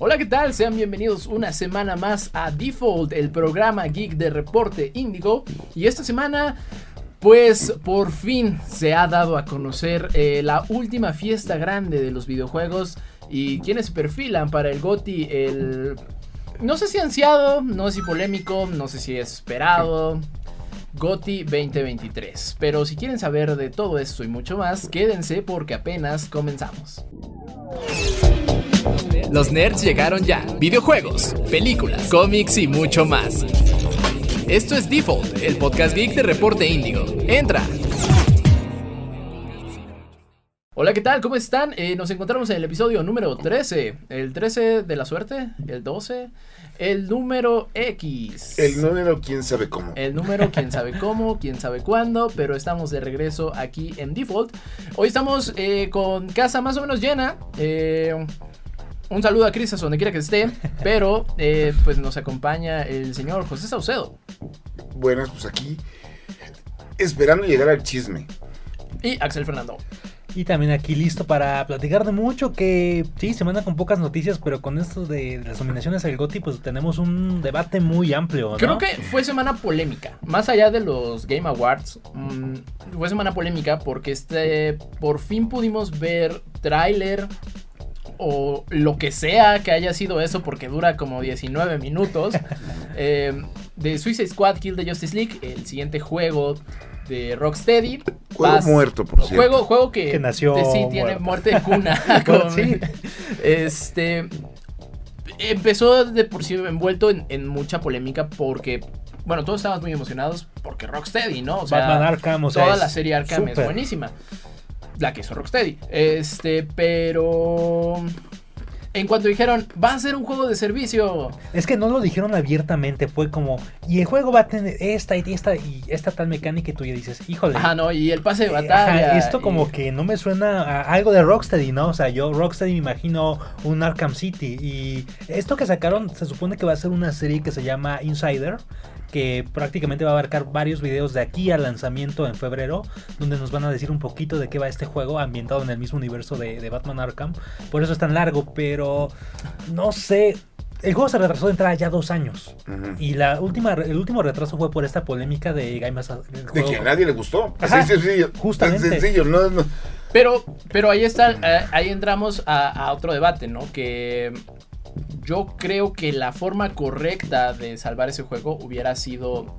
Hola, ¿qué tal? Sean bienvenidos una semana más a Default, el programa geek de Reporte Índigo. Y esta semana, pues por fin se ha dado a conocer eh, la última fiesta grande de los videojuegos y quienes perfilan para el GOTI, el... No sé si ansiado, no sé si polémico, no sé si esperado, GOTI 2023. Pero si quieren saber de todo esto y mucho más, quédense porque apenas comenzamos. Los nerds llegaron ya. Videojuegos, películas, cómics y mucho más. Esto es Default, el podcast geek de Reporte Índigo. Entra. Hola, ¿qué tal? ¿Cómo están? Eh, nos encontramos en el episodio número 13. ¿El 13 de la suerte? ¿El 12? El número X. El número quién sabe cómo. El número quién sabe cómo, quién sabe cuándo, pero estamos de regreso aquí en Default. Hoy estamos eh, con casa más o menos llena. Eh, un saludo a Cris, donde quiera que esté, pero eh, pues nos acompaña el señor José Saucedo. Buenas, pues aquí esperando llegar al chisme. Y Axel Fernando. Y también aquí listo para platicar de mucho que sí, se manda con pocas noticias, pero con esto de las nominaciones al GOTY pues tenemos un debate muy amplio. ¿no? Creo que fue semana polémica, más allá de los Game Awards, mmm, fue semana polémica porque este por fin pudimos ver tráiler o lo que sea que haya sido eso porque dura como 19 minutos eh, de Suicide Squad Kill the Justice League, el siguiente juego de Rocksteady. Juego Vas, muerto, por cierto. Juego, juego que, que nació de, sí, tiene muerte de cuna. con, sí. Este empezó de por sí envuelto en, en, mucha polémica porque bueno, todos estábamos muy emocionados porque Rocksteady, ¿no? O sea, Batman Arkham, o sea, toda la serie Arkham super. es buenísima. La que hizo Rocksteady. Este, pero en cuanto dijeron, va a ser un juego de servicio. Es que no lo dijeron abiertamente, fue como, y el juego va a tener esta y esta y esta tal mecánica y tú ya dices, híjole. Ajá, no, y el pase de batalla. Ajá, esto como y... que no me suena a algo de Rocksteady, ¿no? O sea, yo Rocksteady me imagino un Arkham City y esto que sacaron se supone que va a ser una serie que se llama Insider que prácticamente va a abarcar varios videos de aquí al lanzamiento en febrero, donde nos van a decir un poquito de qué va este juego ambientado en el mismo universo de, de Batman Arkham. Por eso es tan largo, pero no sé. El juego se retrasó de entrada ya dos años. Uh -huh. Y la última, el último retraso fue por esta polémica de Game De que a nadie le gustó. Ajá, Así sencillo. Justamente. Tan sencillo, no, no. Pero, pero ahí está, eh, ahí entramos a, a, otro debate, ¿no? Que yo creo que la forma correcta de salvar ese juego hubiera sido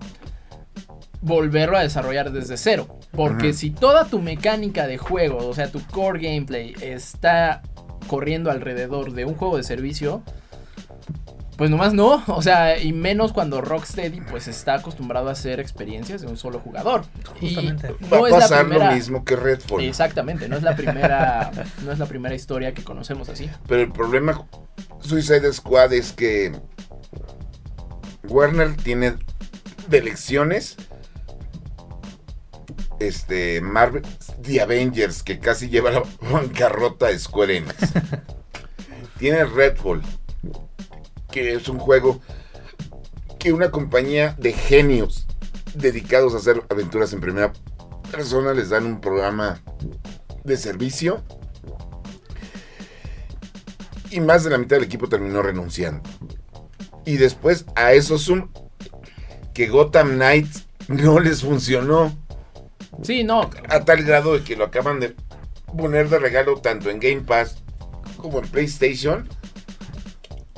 volverlo a desarrollar desde cero. Porque uh -huh. si toda tu mecánica de juego, o sea, tu core gameplay está corriendo alrededor de un juego de servicio, pues nomás no, o sea, y menos cuando Rocksteady pues está acostumbrado a hacer experiencias de un solo jugador. Justamente. Y no Va a pasar es la primera, lo mismo que Redfall. Exactamente, no es la primera no es la primera historia que conocemos así. Pero el problema Suicide Squad es que Warner tiene de elecciones este Marvel The Avengers que casi lleva la bancarrota a Square Enix. tiene Redfall que es un juego que una compañía de genios dedicados a hacer aventuras en primera persona les dan un programa de servicio y más de la mitad del equipo terminó renunciando. Y después a eso sum que Gotham Knights no les funcionó. Sí, no. A tal grado de que lo acaban de poner de regalo tanto en Game Pass como en PlayStation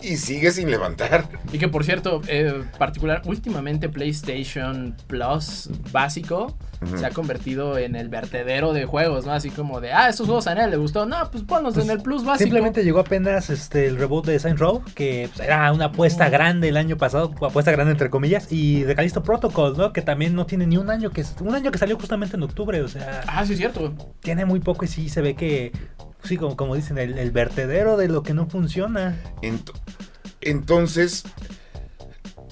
y sigue sin levantar. Y que por cierto, eh, particular, últimamente PlayStation Plus básico uh -huh. se ha convertido en el vertedero de juegos, ¿no? Así como de, ah, estos juegos a nadie le gustó. No, pues ponlos pues en el Plus básico. Simplemente llegó apenas este el reboot de Saints Row, que pues, era una apuesta uh -huh. grande el año pasado, apuesta grande entre comillas, y de Callisto Protocol, ¿no? Que también no tiene ni un año, que un año que salió justamente en octubre, o sea. Ah, sí, es cierto. Tiene muy poco y sí se ve que, sí, como, como dicen, el, el vertedero de lo que no funciona. Ent entonces,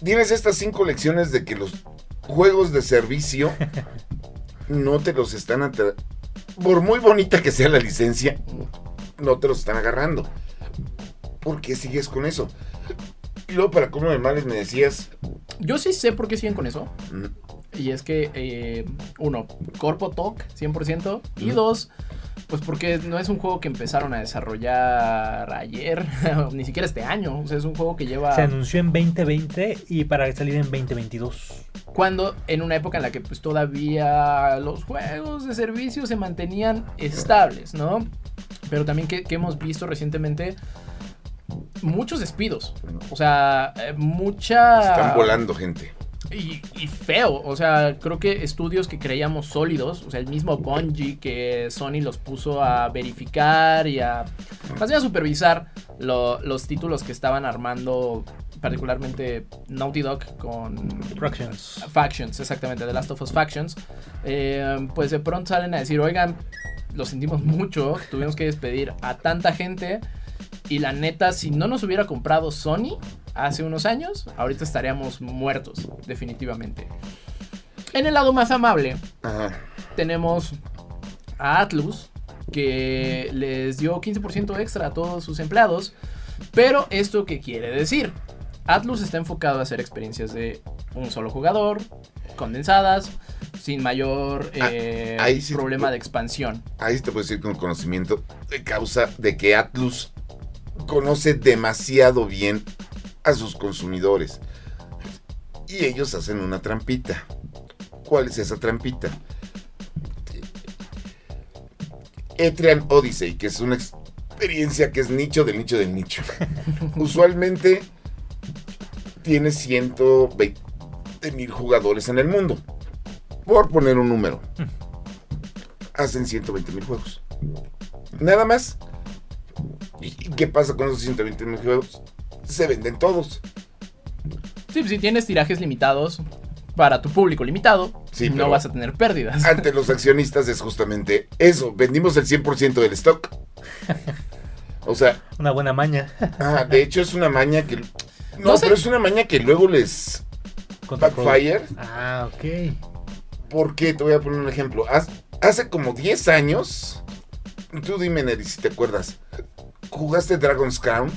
tienes estas cinco lecciones de que los juegos de servicio no te los están por muy bonita que sea la licencia, no te los están agarrando. ¿Por qué sigues con eso? Y luego, para cómo de males me decías. Yo sí sé por qué siguen con eso. Mm. Y es que, eh, uno, Corpo Talk, 100%. Mm. Y dos, Pues porque no es un juego que empezaron a desarrollar ayer, ni siquiera este año. O sea, es un juego que lleva. Se anunció en 2020 y para salir en 2022. Cuando en una época en la que pues todavía los juegos de servicio se mantenían estables, ¿no? Pero también que, que hemos visto recientemente muchos despidos. O sea, eh, mucha. Están volando gente. Y, y feo, o sea, creo que estudios que creíamos sólidos, o sea, el mismo Bungie que Sony los puso a verificar y a, más bien a supervisar lo- los títulos que estaban armando, particularmente Naughty Dog con Fractions. Factions, exactamente, The Last of Us Factions, eh, pues de pronto salen a decir, oigan, lo sentimos mucho, tuvimos que despedir a tanta gente y la neta, si no nos hubiera comprado Sony hace unos años, ahorita estaríamos muertos, definitivamente. En el lado más amable, Ajá. tenemos a Atlus, que les dio 15% extra a todos sus empleados. Pero esto qué quiere decir? Atlus está enfocado a hacer experiencias de un solo jugador, condensadas, sin mayor eh, Ah, ahí sí te problema de expansión. Ahí te puedo decir con conocimiento de causa de que Atlus conoce demasiado bien a sus consumidores. Y ellos hacen una trampita. ¿Cuál es esa trampita? Etrian Odyssey, que es una experiencia que es nicho del nicho del nicho. Usualmente tiene 120 mil jugadores en el mundo. Por poner un número. Hacen 120 mil juegos. Nada más. ¿Y qué pasa con esos 120 mil juegos? Se venden todos. Sí, pues, si tienes tirajes limitados para tu público limitado, Sí, no vas a tener pérdidas. Ante los accionistas es justamente eso. Vendimos el 100% del stock. O sea, Una buena maña. ah, de hecho es una maña que... No, No sé. pero es una maña que luego les backfire. Ah, ok. ¿Por qué? Te voy a poner un ejemplo. Hace como 10 años, tú dime, Neri, si te acuerdas, ¿jugaste Dragon's Crown?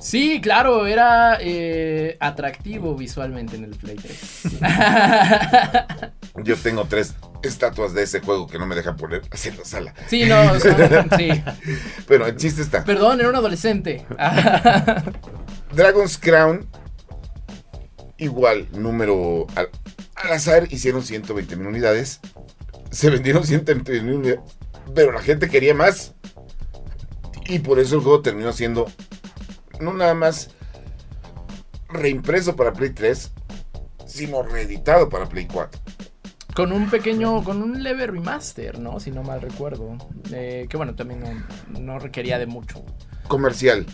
Sí, claro, era eh, atractivo visualmente en el Play 3. Yo tengo tres estatuas de ese juego que no me dejan poner en la sala. sí, no, son- sí. Pero el chiste está. Perdón, era un adolescente. Dragon's Crown, igual, número al, al azar, hicieron 120 mil unidades. Se vendieron 120 mil unidades, pero la gente quería más. Y por eso el juego terminó siendo no nada más reimpreso para Play 3, sino reeditado para Play 4. con un pequeño, con un leve remaster, ¿no? Si no mal recuerdo. Eh, que bueno, también no, no requería de mucho. Comercial.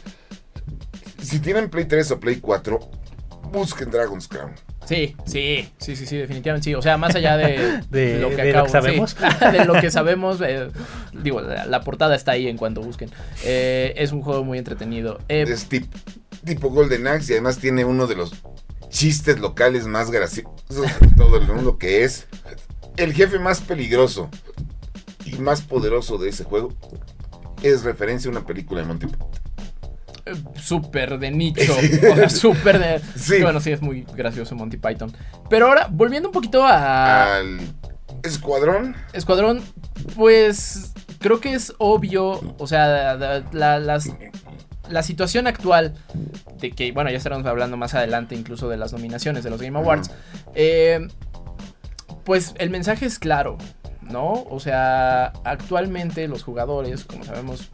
Si tienen Play 3 o Play 4, busquen Dragon's Crown. Sí, sí, sí, sí, sí, definitivamente sí. O sea, más allá de, De- lo que de lo acabo que sabemos. sí, de lo que sabemos, eh, digo, la, la portada está ahí en cuanto busquen. Eh, es un juego muy entretenido. Eh, Es tip- tipo Golden Axe y además tiene uno de los chistes locales más graciosos de todo el mundo que es el jefe más peligroso y más poderoso de ese juego. Es referencia a una película de Monty Python. Súper de nicho. O sea, súper de. Sí. Bueno, sí, es muy gracioso Monty Python. Pero ahora, volviendo un poquito a. Al escuadrón, Escuadrón, pues creo que es obvio, o sea, la, la- las- la situación actual de que, bueno, ya estaremos hablando más adelante incluso de las nominaciones de los Game Awards, eh, pues el mensaje es claro, ¿no? O sea, actualmente los jugadores, como sabemos,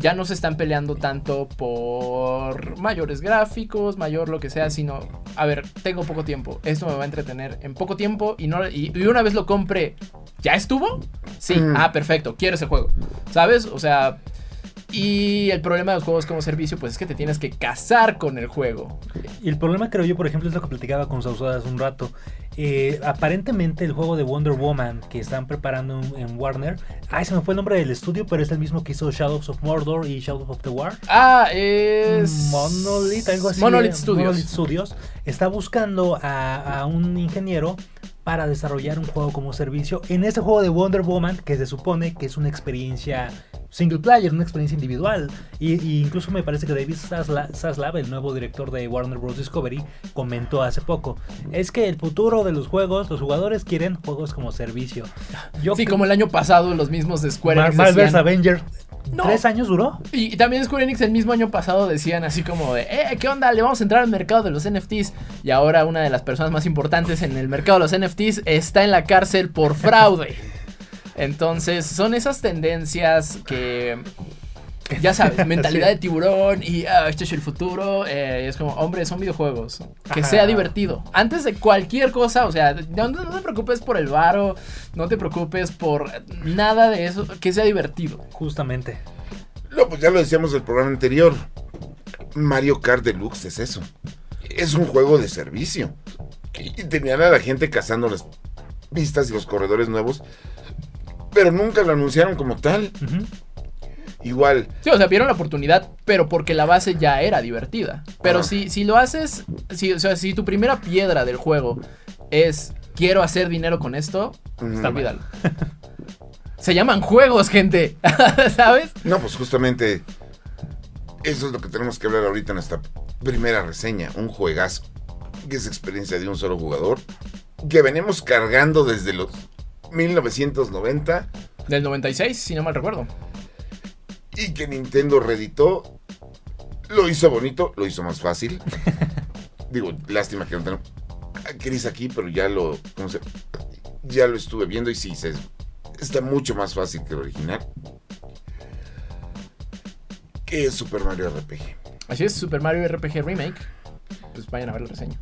ya no se están peleando tanto por mayores gráficos, mayor lo que sea, sino, a ver, tengo poco tiempo, esto me va a entretener en poco tiempo y, no, y, y una vez lo compre, ¿ya estuvo? Sí, Mm. ah, perfecto, quiero ese juego, ¿sabes? O sea, y el problema de los juegos como servicio, pues es que te tienes que casar con el juego. Y el problema creo yo, por ejemplo, es lo que platicaba con Sausoda hace un rato. Eh, aparentemente el juego de Wonder Woman que están preparando en, Warner, ay, se me fue el nombre del estudio, pero es el mismo que hizo Shadows of Mordor y Shadows of the War. Ah, es... Monolith, algo así. Monolith Studios. Monolith Studios está buscando a, a un ingeniero para desarrollar un juego como servicio en ese juego de Wonder Woman que se supone que es una experiencia single player, una experiencia individual. Y, y incluso me parece que David Zasla- Zaslav, el nuevo director de Warner Bros. Discovery, comentó hace poco. Es que el futuro de los juegos, los jugadores quieren juegos como servicio. Yo Sí, como el año pasado los mismos de Square Mar- Enix Marvel's decían- Avenger. No. ¿Tres años duró? Y, y también Square Enix el mismo año pasado decían así como de, eh, ¿qué onda? Le vamos a entrar al mercado de los NFTs. Y ahora una de las personas más importantes en el mercado de los NFTs está en la cárcel por fraude. Entonces, son esas tendencias que... Ya sabes, mentalidad Sí. de tiburón y ah, este es el futuro. eh, es como, hombre, son videojuegos. Que Ajá. sea divertido. Antes de cualquier cosa, o sea, no, te preocupes por el varo, no te preocupes por nada de eso, que sea divertido. Justamente. No, pues ya lo decíamos en el programa anterior. Mario Kart Deluxe es eso. Es un juego de servicio. Y tenían a la gente cazando las pistas y los corredores nuevos. Pero nunca lo anunciaron como tal. Ujú. Igual, Sí, o sea, vieron la oportunidad, pero porque la base ya era divertida. Pero Ajá. si, si lo haces, si, o sea, si tu primera piedra del juego es quiero hacer dinero con esto, Ujú. olvídalo. Se llaman juegos, gente. ¿Sabes? no, pues justamente eso es lo que tenemos que hablar ahorita en esta primera reseña. Un juegazo. Que es experiencia de un solo jugador. Que venimos cargando desde los 1990. Del 96, si no mal recuerdo. Y que Nintendo reeditó. Lo hizo bonito, lo hizo más fácil. Digo, lástima que no tenemos a Chris aquí, pero ya lo, ¿cómo se- ya lo estuve viendo y sí, se, está mucho más fácil que el original. Que es Super Mario RPG. Así es, Super Mario RPG Remake. Pues vayan a ver la reseña.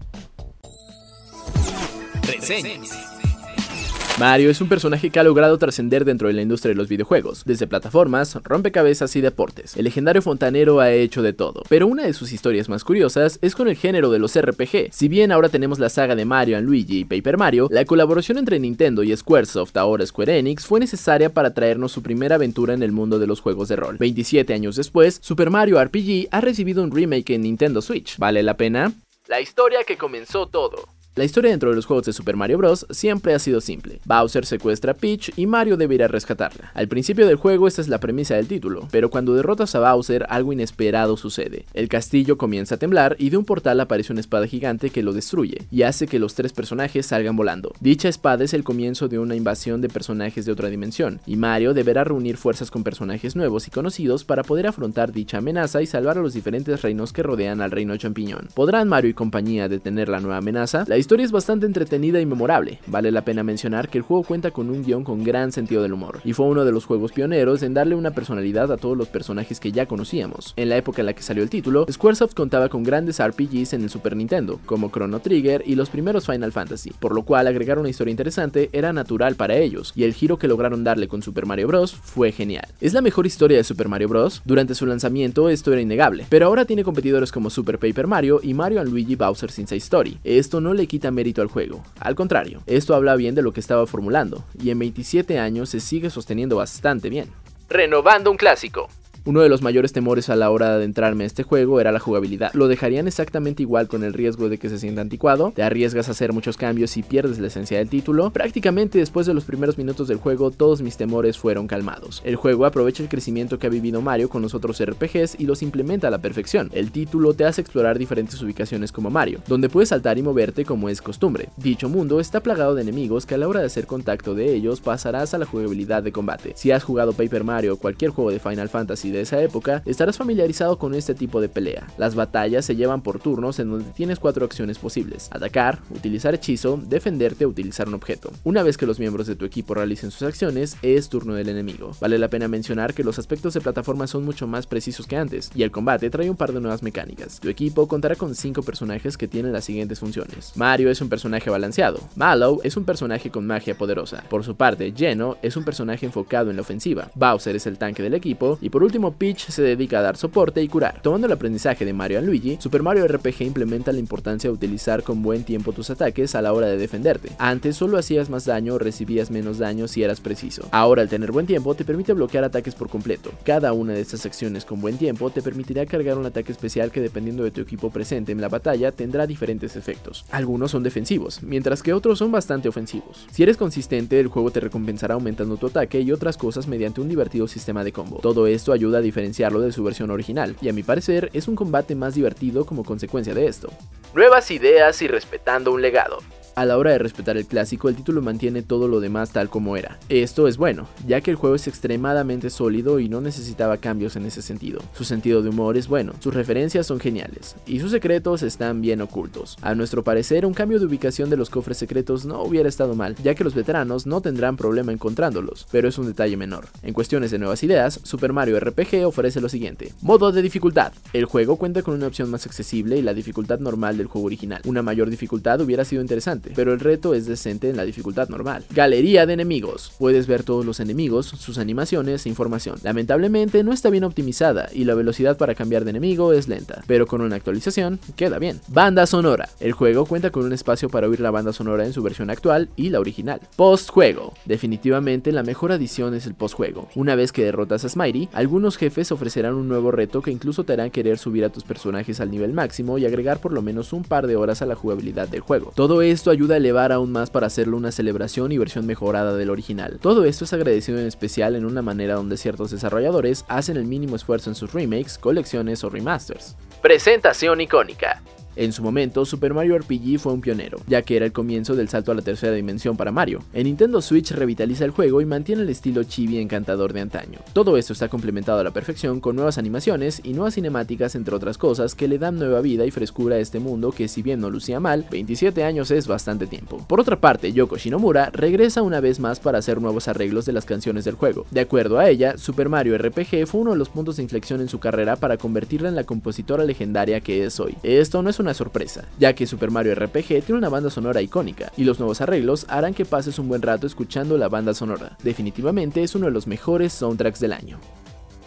Mario es un personaje que ha logrado trascender dentro de la industria de los videojuegos, desde plataformas, rompecabezas y deportes. El legendario fontanero ha hecho de todo, pero una de sus historias más curiosas es con el género de los RPG. Si bien ahora tenemos la saga de Mario Luigi y Paper Mario, la colaboración entre Nintendo y Squaresoft, ahora Square Enix, fue necesaria para traernos su primera aventura en el mundo de los juegos de rol. 27 años después, Super Mario RPG ha recibido un remake en Nintendo Switch. ¿Vale la pena? La historia que comenzó todo. La historia dentro de los juegos de Super Mario Bros. siempre ha sido simple. Bowser secuestra a Peach y Mario debe ir a rescatarla. Al principio del juego esta es la premisa del título, pero cuando derrotas a Bowser algo inesperado sucede. El castillo comienza a temblar y de un portal aparece una espada gigante que lo destruye y hace que los tres personajes salgan volando. Dicha espada es el comienzo de una invasión de personajes de otra dimensión, y Mario deberá reunir fuerzas con personajes nuevos y conocidos para poder afrontar dicha amenaza y salvar a los diferentes reinos que rodean al reino champiñón. ¿Podrán Mario y compañía detener la nueva amenaza? Historia es bastante entretenida y memorable. Vale la pena mencionar que el juego cuenta con un guion con gran sentido del humor, y fue uno de los juegos pioneros en darle una personalidad a todos los personajes que ya conocíamos. En la época en la que salió el título, Squaresoft contaba con grandes RPGs en el Super Nintendo, como Chrono Trigger y los primeros Final Fantasy, por lo cual agregar una historia interesante era natural para ellos, y el giro que lograron darle con Super Mario Bros. fue genial. ¿Es la mejor historia de Super Mario Bros? Durante su lanzamiento esto era innegable, pero ahora tiene competidores como Super Paper Mario y Mario Luigi Bowser's Inside Story. Esto no le quita mérito al juego, al contrario, esto habla bien de lo que estaba formulando, y en 27 años se sigue sosteniendo bastante bien. Renovando un clásico. Uno de los mayores temores a la hora de adentrarme a este juego era la jugabilidad. Lo dejarían exactamente igual con el riesgo de que se sienta anticuado, te arriesgas a hacer muchos cambios y pierdes la esencia del título. Prácticamente después de los primeros minutos del juego todos mis temores fueron calmados. El juego aprovecha el crecimiento que ha vivido Mario con los otros RPGs y los implementa a la perfección. El título te hace explorar diferentes ubicaciones como Mario, donde puedes saltar y moverte como es costumbre. Dicho mundo está plagado de enemigos que a la hora de hacer contacto de ellos pasarás a la jugabilidad de combate. Si has jugado Paper Mario o cualquier juego de Final Fantasy esa época, estarás familiarizado con este tipo de pelea. Las batallas se llevan por turnos en donde tienes cuatro acciones posibles. Atacar, utilizar hechizo, defenderte o utilizar un objeto. Una vez que los miembros de tu equipo realicen sus acciones, es turno del enemigo. Vale la pena mencionar que los aspectos de plataforma son mucho más precisos que antes, y el combate trae un par de nuevas mecánicas. Tu equipo contará con 5 personajes que tienen las siguientes funciones. Mario es un personaje balanceado. Mallow es un personaje con magia poderosa. Por su parte, Geno es un personaje enfocado en la ofensiva. Bowser es el tanque del equipo. Y por último, mismo Peach se dedica a dar soporte y curar. Tomando el aprendizaje de Mario y Luigi, Super Mario RPG implementa la importancia de utilizar con buen tiempo tus ataques a la hora de defenderte. Antes solo hacías más daño o recibías menos daño si eras preciso. Ahora al tener buen tiempo te permite bloquear ataques por completo. Cada una de estas acciones con buen tiempo te permitirá cargar un ataque especial que dependiendo de tu equipo presente en la batalla tendrá diferentes efectos. Algunos son defensivos, mientras que otros son bastante ofensivos. Si eres consistente, el juego te recompensará aumentando tu ataque y otras cosas mediante un divertido sistema de combo. Todo esto ayuda a diferenciarlo de su versión original, y a mi parecer es un combate más divertido como consecuencia de esto. Nuevas ideas y respetando un legado. A la hora de respetar el clásico, el título mantiene todo lo demás tal como era. Esto es bueno, ya que el juego es extremadamente sólido y no necesitaba cambios en ese sentido. Su sentido de humor es bueno, sus referencias son geniales, y sus secretos están bien ocultos. A nuestro parecer, un cambio de ubicación de los cofres secretos no hubiera estado mal, ya que los veteranos no tendrán problema encontrándolos, pero es un detalle menor. En cuestiones de nuevas ideas, Super Mario RPG ofrece lo siguiente. Modo de dificultad. El juego cuenta con una opción más accesible y la dificultad normal del juego original. Una mayor dificultad hubiera sido interesante, pero el reto es decente en la dificultad normal. Galería de enemigos. Puedes ver todos los enemigos, sus animaciones e información. Lamentablemente no está bien optimizada y la velocidad para cambiar de enemigo es lenta, pero con una actualización queda bien. Banda sonora. El juego cuenta con un espacio para oír la banda sonora en su versión actual y la original. Postjuego. Definitivamente la mejor adición es el postjuego. Una vez que derrotas a Smitey, algunos jefes ofrecerán un nuevo reto que incluso te harán querer subir a tus personajes al nivel máximo y agregar por lo menos un par de horas a la jugabilidad del juego. Todo esto ayuda a elevar aún más para hacerlo una celebración y versión mejorada del original. Todo esto es agradecido en especial en una manera donde ciertos desarrolladores hacen el mínimo esfuerzo en sus remakes, colecciones o remasters. Presentación icónica. En su momento, Super Mario RPG fue un pionero, ya que era el comienzo del salto a la tercera dimensión para Mario. En Nintendo Switch revitaliza el juego y mantiene el estilo chibi encantador de antaño. Todo esto está complementado a la perfección con nuevas animaciones y nuevas cinemáticas entre otras cosas que le dan nueva vida y frescura a este mundo que si bien no lucía mal, 27 años es bastante tiempo. Por otra parte, Yoko Shinomura regresa una vez más para hacer nuevos arreglos de las canciones del juego. De acuerdo a ella, Super Mario RPG fue uno de los puntos de inflexión en su carrera para convertirla en la compositora legendaria que es hoy. Esto no es una sorpresa, ya que Super Mario RPG tiene una banda sonora icónica, y los nuevos arreglos harán que pases un buen rato escuchando la banda sonora. Definitivamente es uno de los mejores soundtracks del año.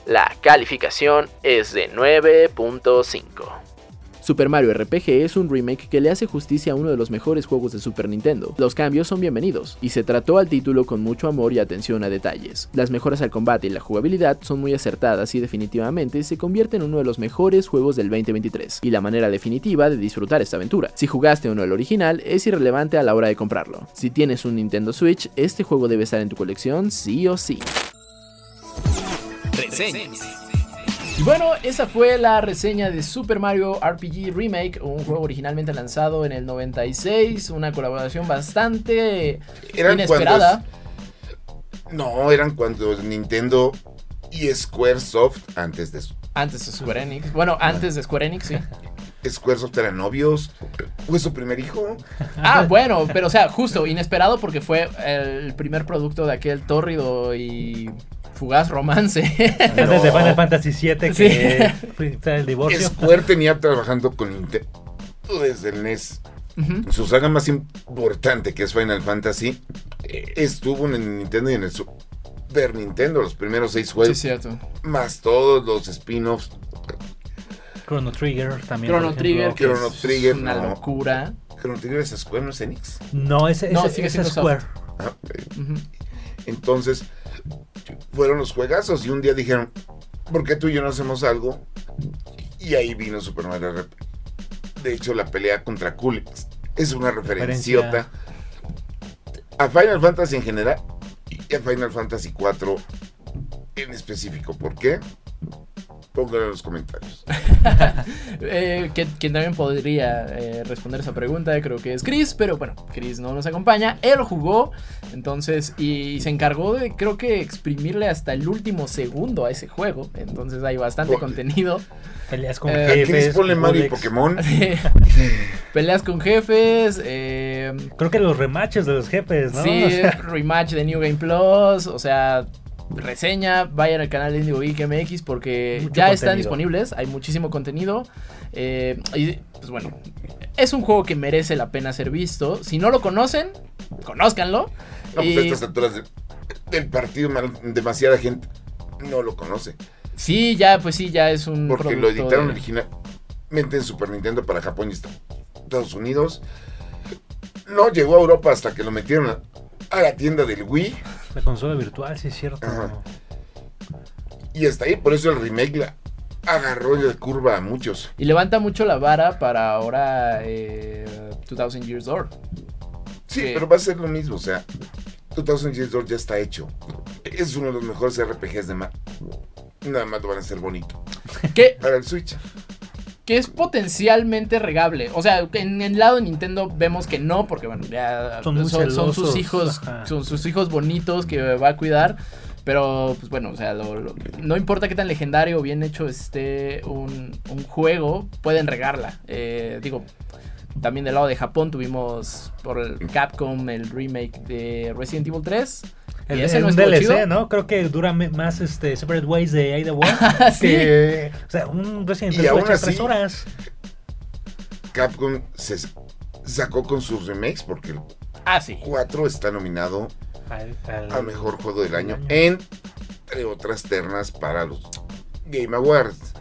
La calificación es de 9.5. Super Mario RPG es un remake que le hace justicia a uno de los mejores juegos de Super Nintendo. Los cambios son bienvenidos, y se trató al título con mucho amor y atención a detalles. Las mejoras al combate y la jugabilidad son muy acertadas y definitivamente se convierte en uno de los mejores juegos del 2023, y la manera definitiva de disfrutar esta aventura. Si jugaste o no el original, es irrelevante a la hora de comprarlo. Si tienes un Nintendo Switch, este juego debe estar en tu colección sí o sí. Y bueno, esa fue la reseña de Super Mario RPG Remake, un juego originalmente lanzado en el 96, una colaboración bastante Eran inesperada. No, eran cuando Nintendo y Squaresoft, antes de eso. Antes de Square Enix. Bueno, antes de Square Enix, sí. Squaresoft eran novios. Fue su primer hijo. Ah, bueno, pero o sea, justo, inesperado porque fue el primer producto de aquel tórrido y fugaz romance. Antes de No. Final Fantasy VII Sí. que fue el divorcio. Square tenía trabajando con Nintendo desde el NES. Su saga más importante, que es Final Fantasy, eh, estuvo en el Nintendo y en el Super Nintendo, los primeros seis Sí, juegos, cierto. más todos los spin-offs. Chrono Trigger también. Chrono Trigger, que Chrono es Trigger, una no. locura. Chrono Trigger es Square, no es Enix. No, ese, No, ese- sigue ese siendo Square. Ah. Entonces, fueron los juegazos y un día dijeron, ¿por qué tú y yo no hacemos algo? Y ahí vino Super Mario RPG. De hecho, la pelea contra Kulix es una referenciota a Final Fantasy en general y a Final Fantasy 4 en específico. ¿Por qué? Pónganlo en los comentarios. Eh, que- quien también podría eh, responder esa pregunta creo que es Chris, pero bueno, Chris no nos acompaña. Él jugó, entonces, y se encargó de, creo que, exprimirle hasta el último segundo a ese juego. Entonces hay bastante contenido. Peleas con Eh, Chris jefes. ponle Mario y. Pokémon. Peleas con jefes, eh, Creo que los rematches de los jefes, ¿no? sí, O sea, rematch de New Game Plus, o sea, reseña, vayan al canal de Indigo Geek MX porque Mucho ya están disponibles, hay muchísimo contenido. eh, y pues bueno, es un juego que merece la pena ser visto. Si no lo conocen, conózcanlo. No, pues a estas alturas de- del partido, mal- demasiada gente no lo conoce. Sí, ya, pues sí, ya es un. Porque lo editaron de- originalmente en Super Nintendo para Japón y Estados Unidos. No llegó a Europa hasta que lo metieron a, la tienda del Wii. La consola virtual, sí es cierto. Ajá. Y hasta ahí, por eso el remake la agarró de curva a muchos. Y levanta mucho la vara para ahora eh, 2000 Years Door. Sí, pero va a ser lo mismo, o sea, 2000 Years Door ya está hecho. Es uno de los mejores RPGs de Mac. Nada más lo van a hacer bonito. Que, Para el Switch. Que es potencialmente regable. O sea, en el lado de Nintendo vemos que no, porque bueno, ya Son muy son, son sus hijos, Ajá. son sus hijos bonitos que va a cuidar. Pero, pues bueno, o sea, lo- lo- no importa qué tan legendario o bien hecho esté un, un juego, pueden regarla. Eh, digo, también del lado de Japón tuvimos por el Capcom el remake de Resident Evil 3. El, y ese el no un DLC, chido. ¿no? Creo que dura más este Separate Ways de Ada Wong. Sí. que, o sea, un Resident Evil así- tres horas. Capcom se sacó con sus remakes porque el Ah, sí. 4 está nominado Al, mejor juego del año, año. entre otras ternas para los Game Awards.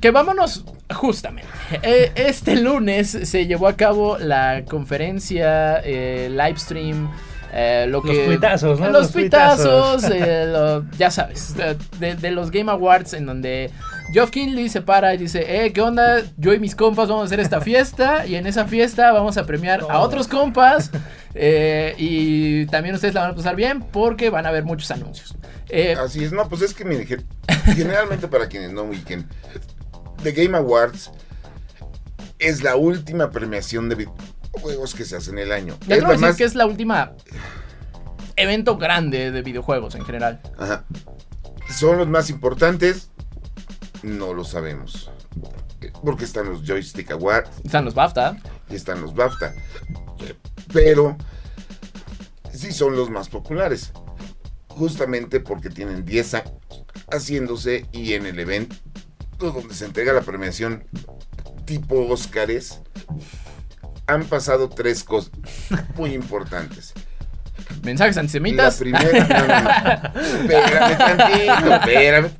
Que vámonos justamente. Eh, Este lunes se llevó a cabo la conferencia, eh, live stream. Eh, lo Los que, tuitazos, ¿no? Los, Los tuitazos, eh, lo- ya sabes, de, los Game Awards en donde Geoff Kinley se para y dice, eh, ¿qué onda? Yo y mis compas vamos a hacer esta fiesta y en esa fiesta vamos a premiar a Oh. otros compas eh, y también ustedes la van a pasar bien porque van a haber muchos anuncios. Eh, Así es, no, pues es que mire, ge- generalmente para quienes no ubiquen, The Game Awards es la última premiación de videojuegos que se hace en el año. me Es atrevo a la decir más- que es la última evento grande de videojuegos en general. Ajá. ¿Son los más importantes? No lo sabemos. Porque están los Joystick Awards Están los BAFTA. y están los BAFTA. Pero sí son los más populares. Justamente porque tienen 10 años haciéndose y en el evento donde se entrega la premiación tipo Óscares han pasado tres cosas muy importantes. Mensajes La antisemitas. primera, no, no, no. Espérame tantito, espérame.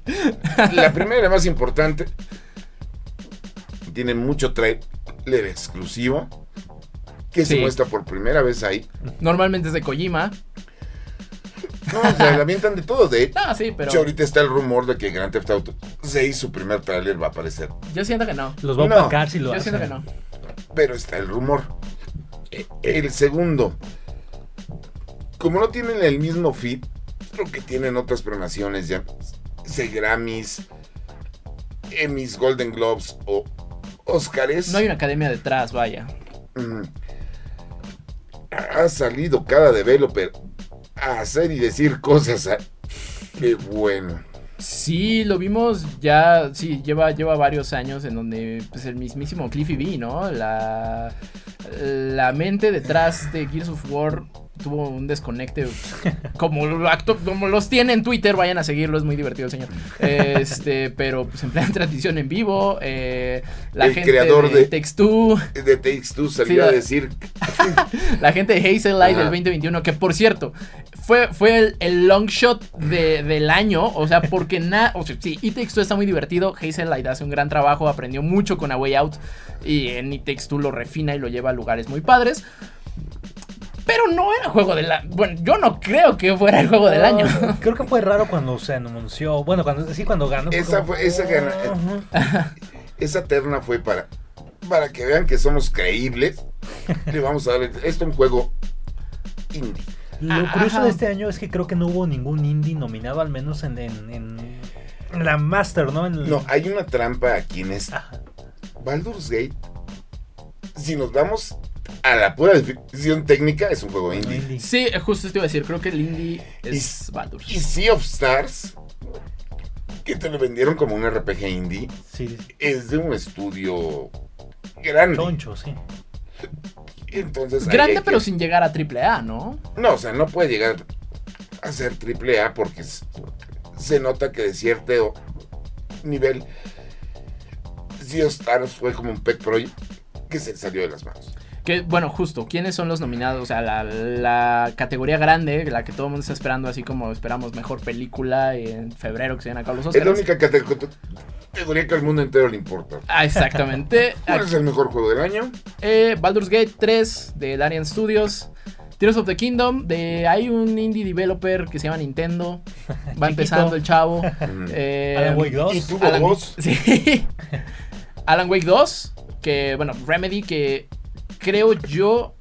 La primera, la más importante, tiene mucho trailer exclusivo que se muestra por primera vez ahí. Normalmente es de Kojima. No, se la avientan de todo. De hecho, Ah, sí, pero ahorita está el rumor de que Grand Theft Auto 6, su primer trailer, va a aparecer. yo siento que no. Los va a No. opacar si lo Yo hacen. siento que no. Pero está el rumor. E- El segundo, como no tienen el mismo feed, lo que tienen otras premiaciones ya, se Grammys, Emmys, Golden Globes o Oscars, No hay una academia detrás, vaya. mm, ha salido cada developer a hacer y decir cosas. ah, Qué bueno. Sí, lo vimos ya, sí, lleva, lleva varios años en donde pues el mismísimo Cliffy B, ¿no? La, la mente detrás de Gears of War tuvo un desconecte como, lo acto- como los tiene en Twitter, vayan a seguirlo, es muy divertido el señor. Este, pero pues en plena transmisión en vivo, eh, la El gente creador de, de- Text2, De Two salió Sí, a decir la gente de Hazel Light del Ajá. 2021, que por cierto, fue, fue el, el long shot de- del año, o sea, porque nada, o sea, sí, Takes Two está muy divertido, Hazel Light hace un gran trabajo, aprendió mucho con A Way Out, y en Two lo refina y lo lleva a lugares muy padres. Pero no era juego del año. Bueno, yo no creo que fuera el juego del año. Ah, Creo que fue raro cuando se anunció. Bueno, cuando sí, cuando ganó. Esa como, fue- esa gana- "Ajá". esa terna fue para para que vean que somos creíbles. Le vamos a dar esto es un juego indie. Lo curioso Ajá. de este año es que creo que no hubo ningún indie nominado, al menos en, en, la Master, ¿no? En- No, hay una trampa aquí en esta. Baldur's Gate. Si nos vamos a la pura definición técnica, es un juego indie. Sí, justo te iba a decir, creo que el indie es Y- Baldur's. Y Sea of Stars, que te lo vendieron como un RPG indie, Sí, es de un estudio grande. choncho, sí. Entonces, Grande, pero que- sin llegar a AAA, ¿no? No, o sea, no puede llegar a ser triple A porque se nota que de cierto nivel Sea of Stars fue como un pet project que se salió de las manos. Que, bueno, justo, ¿quiénes son los nominados? O sea, la, la categoría grande, la que todo el mundo está esperando, así como esperamos mejor película en febrero que se den acá los Es la Oscars. única cate- categoría que al mundo entero le importa. Ah, exactamente. ¿Cuál es el mejor juego del año? Eh, Baldur's Gate 3 de Larian Studios. Tears of the Kingdom de hay un indie developer que se llama Nintendo. Va empezando el chavo. Mm. Eh, Alan Wake 2. Y tuvo Alan- dos. Sí. Alan Wake 2, que bueno, Remedy que creo yo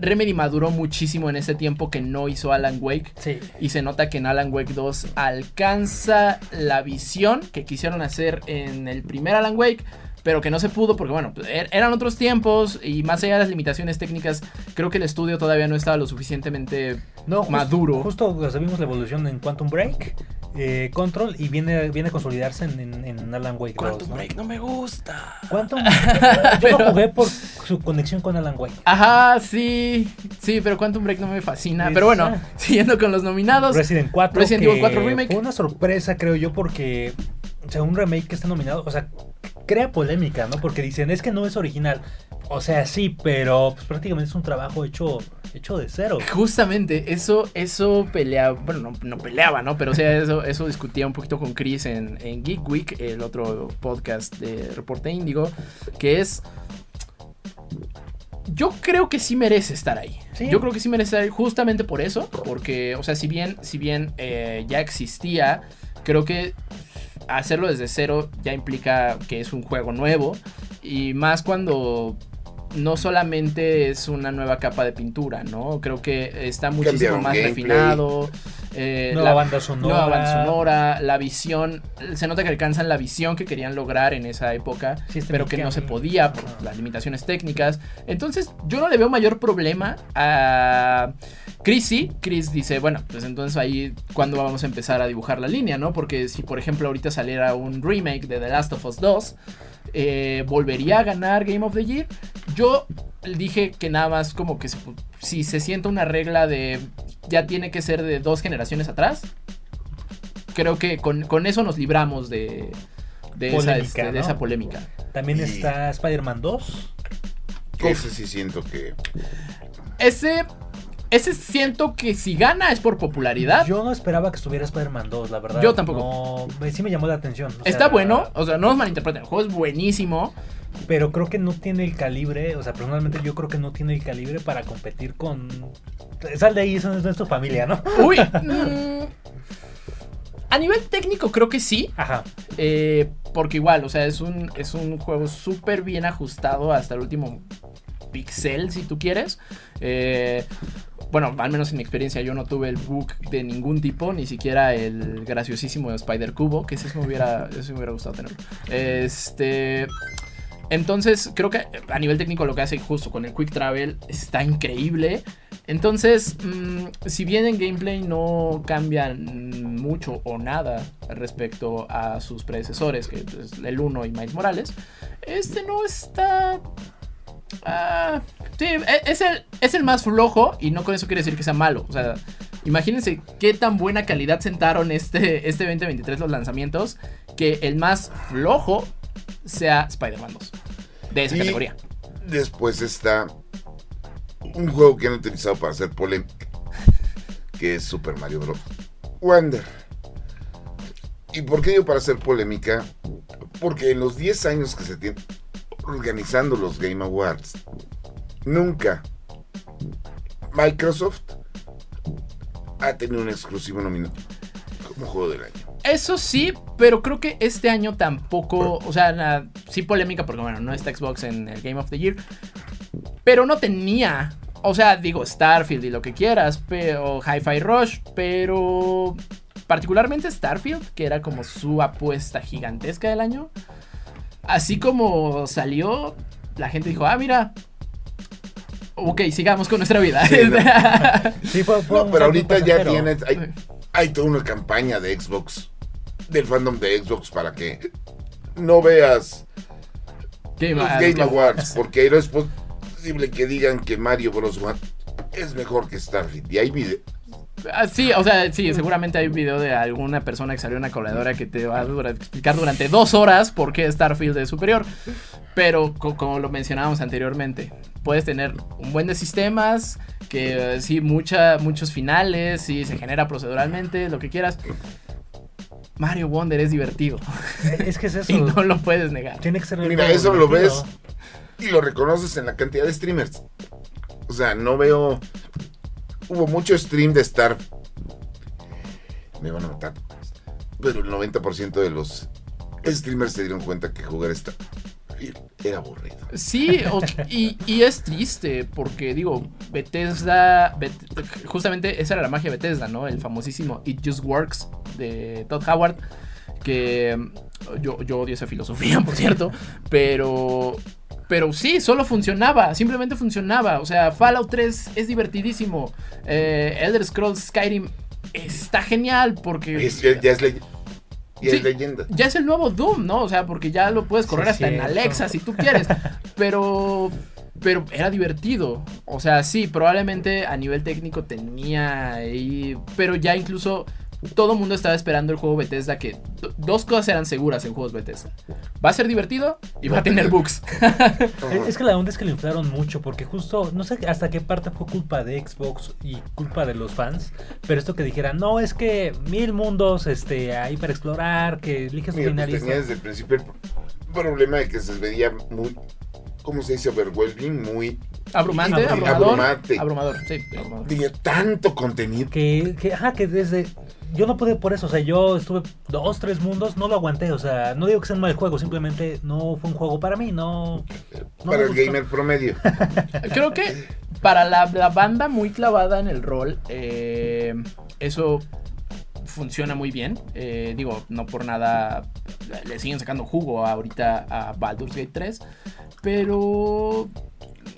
Remedy maduró muchísimo en ese tiempo que no hizo Alan Wake Sí. y se nota que en Alan Wake 2 alcanza la visión que quisieron hacer en el primer Alan Wake, pero que no se pudo porque, bueno, pues, er- eran otros tiempos y más allá de las limitaciones técnicas, creo que el estudio todavía no estaba lo suficientemente No, justo, maduro. Justo vimos la evolución en Quantum Break, eh, Control y viene, viene a consolidarse en, en- en Alan Wake 2. Quantum ¿no? Break no me gusta. Quantum yo lo jugué por su conexión con Alan Wake. Ajá, sí, sí, pero Quantum Break no me fascina. Pero bueno, ah. siguiendo con los nominados. Resident 4. Resident Evil 4 Remake. Fue una sorpresa, creo yo, porque. O sea, un remake que esté nominado. O sea, crea polémica, ¿no? Porque dicen, es que no es original. O sea, sí, pero pues, prácticamente es un trabajo hecho, hecho de cero. Justamente, eso, eso peleaba, bueno, no, no peleaba, ¿no? Pero o sea, eso, eso discutía un poquito con Chris en, en Geek Week, el otro podcast de Reporte Índigo, que es... Yo creo que sí merece estar ahí. Sí. Yo creo que sí merece estar ahí justamente por eso, porque, o sea, si bien, si bien eh, ya existía, creo que hacerlo desde cero ya implica que es un juego nuevo y más cuando no solamente es una nueva capa de pintura, ¿no? Creo que está muchísimo Cambiaron más gameplay. refinado. Eh, Nueva la- banda sonora. Nueva banda sonora, la visión, se nota que alcanzan la visión que querían lograr en esa época, Sí, este pero que no se podía por las limitaciones técnicas. Entonces, yo no le veo mayor problema a Chris sí. Chris dice, bueno, pues entonces ahí cuándo vamos a empezar a dibujar la línea, ¿no? Porque si por ejemplo ahorita saliera un remake de The Last of Us 2, eh, volvería a ganar Game of the Year. Yo dije que nada más como que si se sienta una regla de ya tiene que ser de dos generaciones atrás, creo que con, con eso nos libramos de, de, esa, Polémica, este, de ¿no? esa polémica. También Y- está Spider-Man 2. Ese sí siento que. Ese, ese siento que si gana es por popularidad. Yo no esperaba que estuviera Spider-Man 2, la verdad. Yo tampoco. No, sí me llamó la atención. o Está sea, bueno, o sea, no nos malinterpreten, el juego es buenísimo. Pero creo que no tiene el calibre, o sea, personalmente yo creo que no tiene el calibre para competir con... Sal de ahí, eso no es tu familia, ¿no? Uy, mm, a nivel técnico creo que sí, Ajá. eh, porque igual, o sea, es un, es un juego súper bien ajustado hasta el último pixel, si tú quieres. Eh, bueno, al menos en mi experiencia yo no tuve el bug de ningún tipo, ni siquiera el graciosísimo Spider Cubo, que ese sí me hubiera, ese sí me hubiera gustado tenerlo. Este... Entonces, creo que a nivel técnico lo que hace justo con el Quick Travel está increíble. Entonces, mm, si bien en gameplay no cambian mucho o nada respecto a sus predecesores, que es el 1 y Miles Morales, este no está... ah, sí, e- es el, es el más flojo y no con eso quiere decir que sea malo. O sea, imagínense qué tan buena calidad sentaron este, este 2023 los lanzamientos, que el más flojo sea Spider-Man 2. De esa Y categoría. Después está un juego que han utilizado para hacer polémica, que es Super Mario Bros. Wonder. ¿Y por qué digo para hacer polémica? Porque en los 10 años que se tienen organizando los Game Awards, nunca Microsoft ha tenido un exclusivo nominado como juego del año. Eso sí, pero creo que este año tampoco, o sea, na- sí polémica porque bueno, no está Xbox en el Game of the Year, pero no tenía, o sea, digo Starfield y lo que quieras, pero Hi-Fi Rush, pero particularmente Starfield, que era como su apuesta gigantesca del año, así como salió, la gente dijo, ah, mira. Ok, sigamos con nuestra vida. Sí, Sí, fue, fue No, un pero ahorita ya tienes, hay, hay toda una campaña de Xbox, del fandom de Xbox para que no veas Game- los Game Awards, porque no es posible que digan que Mario Bros. One es mejor que Starfield. Y hay video. Ah, Sí, o sea, sí, seguramente hay un video de alguna persona que salió una coladora que te va a dura- explicar durante dos horas por qué Starfield es superior. Pero co- como lo mencionábamos anteriormente, puedes tener un buen de sistemas, que eh, sí, mucha, muchos finales, sí, se genera proceduralmente, lo que quieras. Mario Wonder es divertido Es que es eso. y no lo puedes negar. Tiene que ser Mira, eso lo ves y lo reconoces en la cantidad de streamers. O sea, no veo. Hubo mucho stream de Star. Me van a matar. Pero el 90% de los streamers se dieron cuenta que jugar Star era aburrido. Sí, y, y es triste porque digo, Bethesda, Bet- justamente esa era la magia de Bethesda, ¿no? El famosísimo It Just Works de Todd Howard, que yo, yo odio esa filosofía, por cierto, pero... Pero sí, solo funcionaba, simplemente funcionaba. O sea, Fallout 3 es divertidísimo. Eh, Elder Scrolls Skyrim está genial porque... Es- ya, ya es, Sí. es leyenda. Ya es el nuevo Doom, ¿no? O sea, porque ya lo puedes correr Sí, hasta en. Alexa si tú quieres. Pero. Pero era divertido. O sea, sí, probablemente a nivel técnico tenía ahí. Pero ya incluso todo el mundo estaba esperando el juego Bethesda. Que do- dos cosas eran seguras en juegos Bethesda: va a ser divertido y va a tener bugs. Es- que la onda es que lo inflaron mucho, porque justo, no sé hasta qué parte fue culpa de Xbox y culpa de los fans, pero esto que dijeran, no, es que mil mundos este, ahí para explorar, que eliges tu pues finalista. tenía desde el principio el problema de que se veía muy. ¿Cómo se dice? Overwhelming, muy. Abrumante, Abrumante. abrumador. Abrumante. Abrumador, sí, abrumador. Tenía tanto contenido. Que, que, ajá, que desde. Yo no pude por eso, o sea, yo estuve dos, tres mundos, no lo aguanté, o sea, no digo que sea un mal juego, simplemente no fue un juego para mí, no. no para el gamer promedio. Creo que para la, la banda muy clavada en el rol, eh, eso funciona muy bien. Eh, digo, no por nada le siguen sacando jugo ahorita a Baldur's Gate 3, pero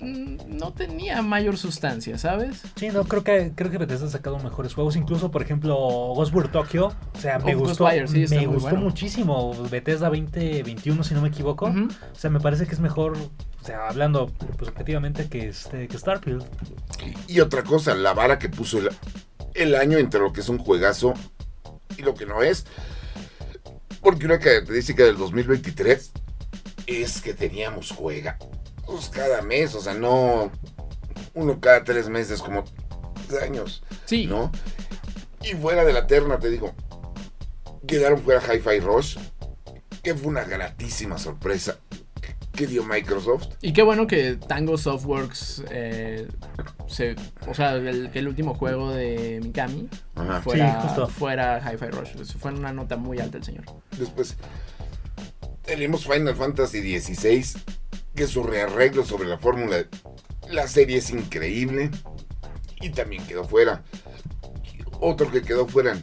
no tenía mayor sustancia, ¿sabes? Sí, no, creo que creo que Bethesda ha sacado mejores juegos. Incluso, por ejemplo, Ghostwire Tokyo. O sea, me Oh, gustó. Ghostwire, sí, está me gustó bueno. muchísimo. Bethesda 2021, si no me equivoco. O sea, me parece que es mejor. O sea, hablando pues, objetivamente que, este, que Starfield. Y otra cosa, la vara que puso el, el año entre lo que es un juegazo y lo que no es. Porque una característica del 2023 es que teníamos juega pues, cada mes, o sea, no uno cada tres meses como tres años, Sí, ¿no? Y fuera de la terna, te digo, quedaron fuera Hi-Fi Rush, que fue una gratísima sorpresa que dio Microsoft. y qué bueno que Tango Softworks, eh, se, o sea, el, el último juego de Mikami Ajá. fuera, Sí, justo. fuera Hi-Fi Rush. Eso fue una nota muy alta el señor. Después tenemos Final Fantasy XVI, que su rearreglo sobre la fórmula, la serie es increíble y también quedó fuera. Otro que quedó fuera.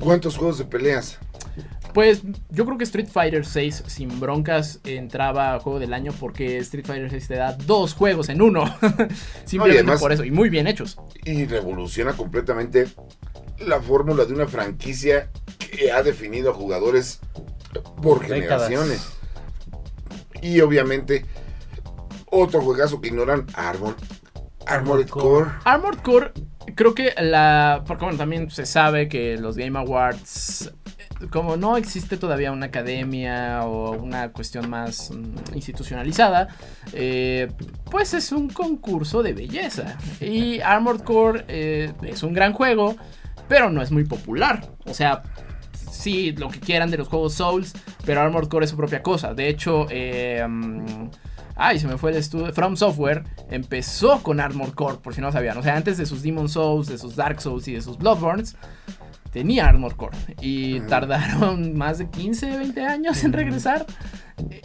¿Cuántos juegos de peleas? Pues yo creo que Street Fighter 6 sin broncas entraba a juego del año porque Street Fighter 6 te da dos juegos en uno. Simplemente además- por eso, y muy bien hechos. Y revoluciona completamente la fórmula de una franquicia que ha definido a jugadores por Décadas. generaciones. Y obviamente, otro juegazo que ignoran, Armor, Armored Armored Core. Armored Core, creo que la. Porque bueno, también se sabe que los Game Awards. Como no existe todavía una academia o una cuestión más mm, institucionalizada, eh, pues es un concurso de belleza. Y Armored Core eh, es un gran juego, pero no es muy popular. O sea, sí, lo que quieran de los juegos Souls, pero Armored Core es su propia cosa. De hecho, eh, mm, ay, se me fue el estudio. From Software empezó con Armored Core, por si no sabían. O sea, antes de sus Demon Souls, de sus Dark Souls y de sus Bloodborns, tenía Armored Core. Y tardaron más de 15, 20 años en regresar.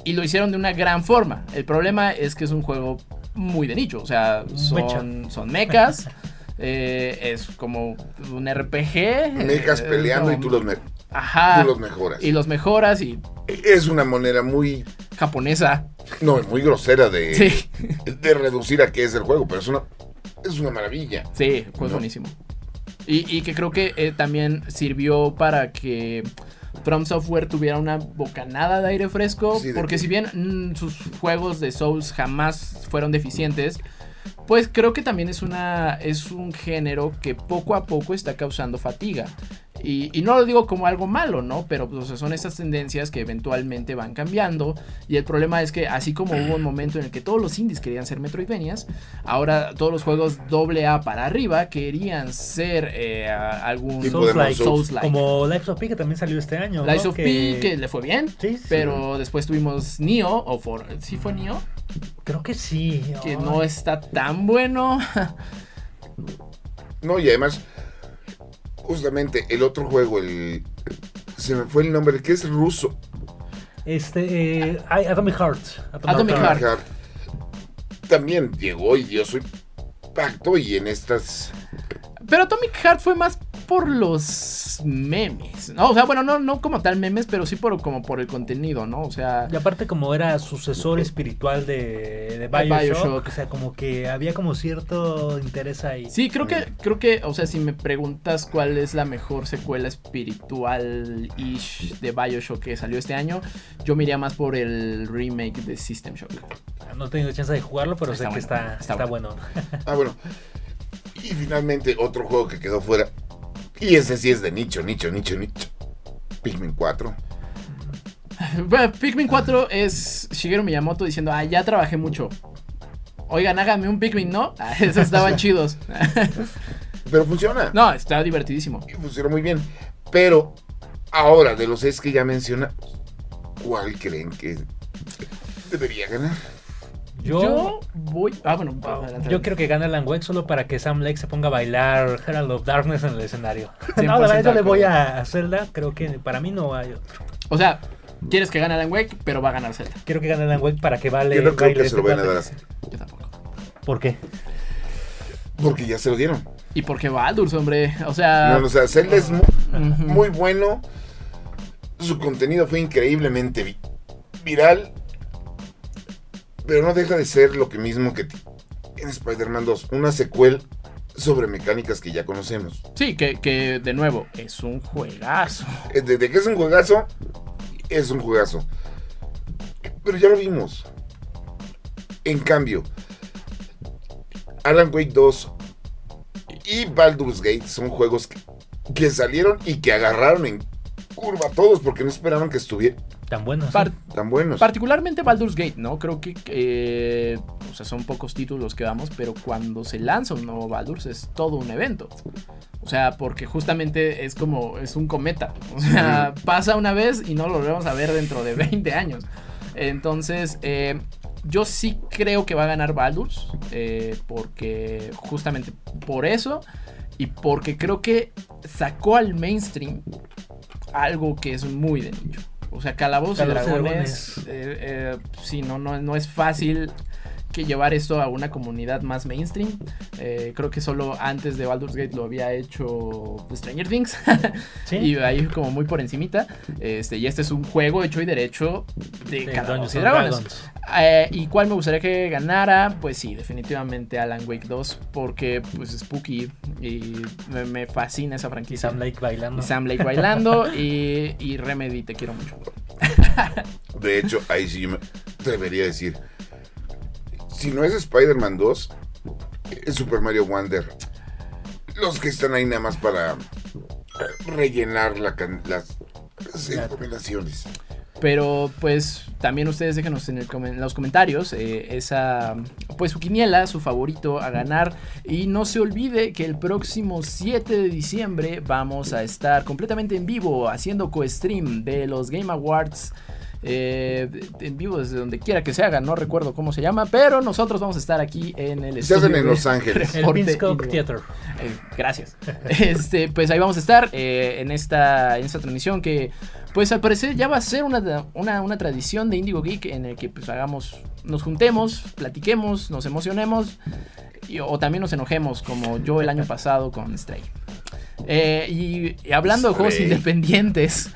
Y lo hicieron de una gran forma. El problema es que es un juego muy de nicho. O sea, son, son mechas. eh, es como un RPG. Mechas eh, peleando y tú los, Ajá. tú los mejoras. Y los mejoras y Es una manera muy, japonesa. no, muy grosera de, Sí, de reducir a qué es el juego, pero es una, es una maravilla. sí, fue ¿No? buenísimo. Y, y que creo que eh, también sirvió para que From Software tuviera una bocanada de aire fresco. Sí, de porque que- si bien mm, sus juegos de Souls jamás fueron deficientes, pues creo que también es una es un género que poco a poco está causando fatiga. Y, y no lo digo como algo malo, ¿no? Pero pues, o sea, son estas tendencias que eventualmente van cambiando. Y el problema es que así como hubo un momento en el que todos los indies querían ser Metroidvanias, ahora todos los juegos doble A para arriba querían ser eh, algún Souls-like. Souls-like. Como Lives of P que también salió este año. ¿no? of P, que le fue bien. Sí, sí. Pero después tuvimos Nioh, o for, ¿sí fue Nioh? Creo que sí. Que Ay. no está tan bueno. No, y además, justamente el otro juego, el. Se me fue el nombre, que es ruso. Este, eh, Atomic Heart. Atomic Heart. Heart. También llegó y dio su impacto y en estas. Pero Atomic Heart fue más por los memes. ¿no? O sea, bueno, no, no como tal memes, pero sí por, como por el contenido, ¿no? O sea, Y aparte como era sucesor espiritual de, de Bioshock, Bioshock. o sea, como que había como cierto interés ahí. sí, creo que, creo que, o sea, si me preguntas cuál es la mejor secuela espiritual-ish de Bioshock que salió este año, yo me iría más por el remake de System Shock. No he tenido chance de jugarlo, pero Está sé que bueno, está, está está bueno. Ah, bueno. Y finalmente otro juego que quedó fuera. Y ese sí es de nicho, nicho, nicho, nicho. Pikmin 4. Bueno, Pikmin 4 es Shigeru Miyamoto diciendo, ah, ya trabajé mucho. Oigan, háganme un Pikmin, ¿no? Ah, esos estaban chidos. Pero funciona. no, está divertidísimo. Y funciona muy bien. Pero ahora, de los seis que ya menciona, ¿cuál creen que debería ganar? Yo, Yo voy. Ah, bueno, adelante. yo creo que gana Alan Wake solo para que Sam Lake se ponga a bailar Herald of Darkness en el escenario. no, la 100% verdad yo le voy a Zelda, creo que para mí no hay otro. O sea, quieres que gane Alan Wake, pero va a ganar Zelda. Quiero que gane Alan Wake para que vale Yo no creo que se lo este vayan a dar. Yo tampoco. ¿Por qué? Porque ya se lo dieron. Y porque Baldur's, hombre. O sea. No, o sea, Zelda es muy bueno. Su contenido fue increíblemente vi- viral. Pero no deja de ser lo que mismo que en Spider-Man 2. Una secuela sobre mecánicas que ya conocemos. Sí, que, que de nuevo, es un juegazo. Eh, De, de que es un juegazo, es un juegazo. Pero ya lo vimos. En cambio, Alan Wake 2 y Baldur's Gate son juegos que, que salieron y que agarraron en curva a todos porque no esperaban que estuvieran Tan bueno. sí. Par- tan buenos. particularmente Baldur's Gate, ¿no? Creo que. eh, o sea, son pocos títulos que damos, pero cuando se lanza un nuevo Baldur's es todo un evento. O sea, porque justamente es como. Es un cometa. O sea, pasa una vez y no lo volvemos a ver dentro de 20 años. Entonces, eh, yo sí creo que va a ganar Baldur's. eh, porque justamente por eso. Y porque creo que sacó al mainstream algo que es muy de nicho. O sea, Calabozos y Calabozos y Dragones. eh, eh, sí, no, no, no es fácil que llevar esto a una comunidad más mainstream. Eh, creo que solo antes de Baldur's Gate lo había hecho pues, Stranger Things. Sí. y ahí como muy por encimita. Este, y este es un juego hecho y derecho de and Dragones. Dragons. Eh, ¿Y cuál me gustaría que ganara? Pues sí, definitivamente Alan Wake 2, porque pues es spooky y me, me fascina esa Y franquicia. Sam Lake bailando. Y Sam Lake bailando y, y Remedy, te quiero mucho. De hecho, ahí sí me debería decir. Si no es Spider-Man 2, es Super Mario Wonder. Los que están ahí nada más para rellenar la las, las recomendaciones. Pero pues también ustedes déjenos en, el comen- en los comentarios eh, esa pues su quiniela, su favorito a ganar y no se olvide que el próximo 7 de diciembre vamos a estar completamente en vivo haciendo co-stream de los Game Awards. Eh, en vivo desde donde quiera que se haga, no recuerdo cómo se llama, pero nosotros vamos a estar aquí en el Se estudio en Los Ángeles. El Indie. Theater. Eh, gracias. Este, pues ahí vamos a estar eh, en, esta, en esta transmisión que, pues al parecer ya va a ser una, una, una tradición de Indigo Geek en el que pues hagamos, nos juntemos, platiquemos, nos emocionemos y- o también nos enojemos como yo el año pasado con Stray. Eh, y, y hablando de juegos independientes,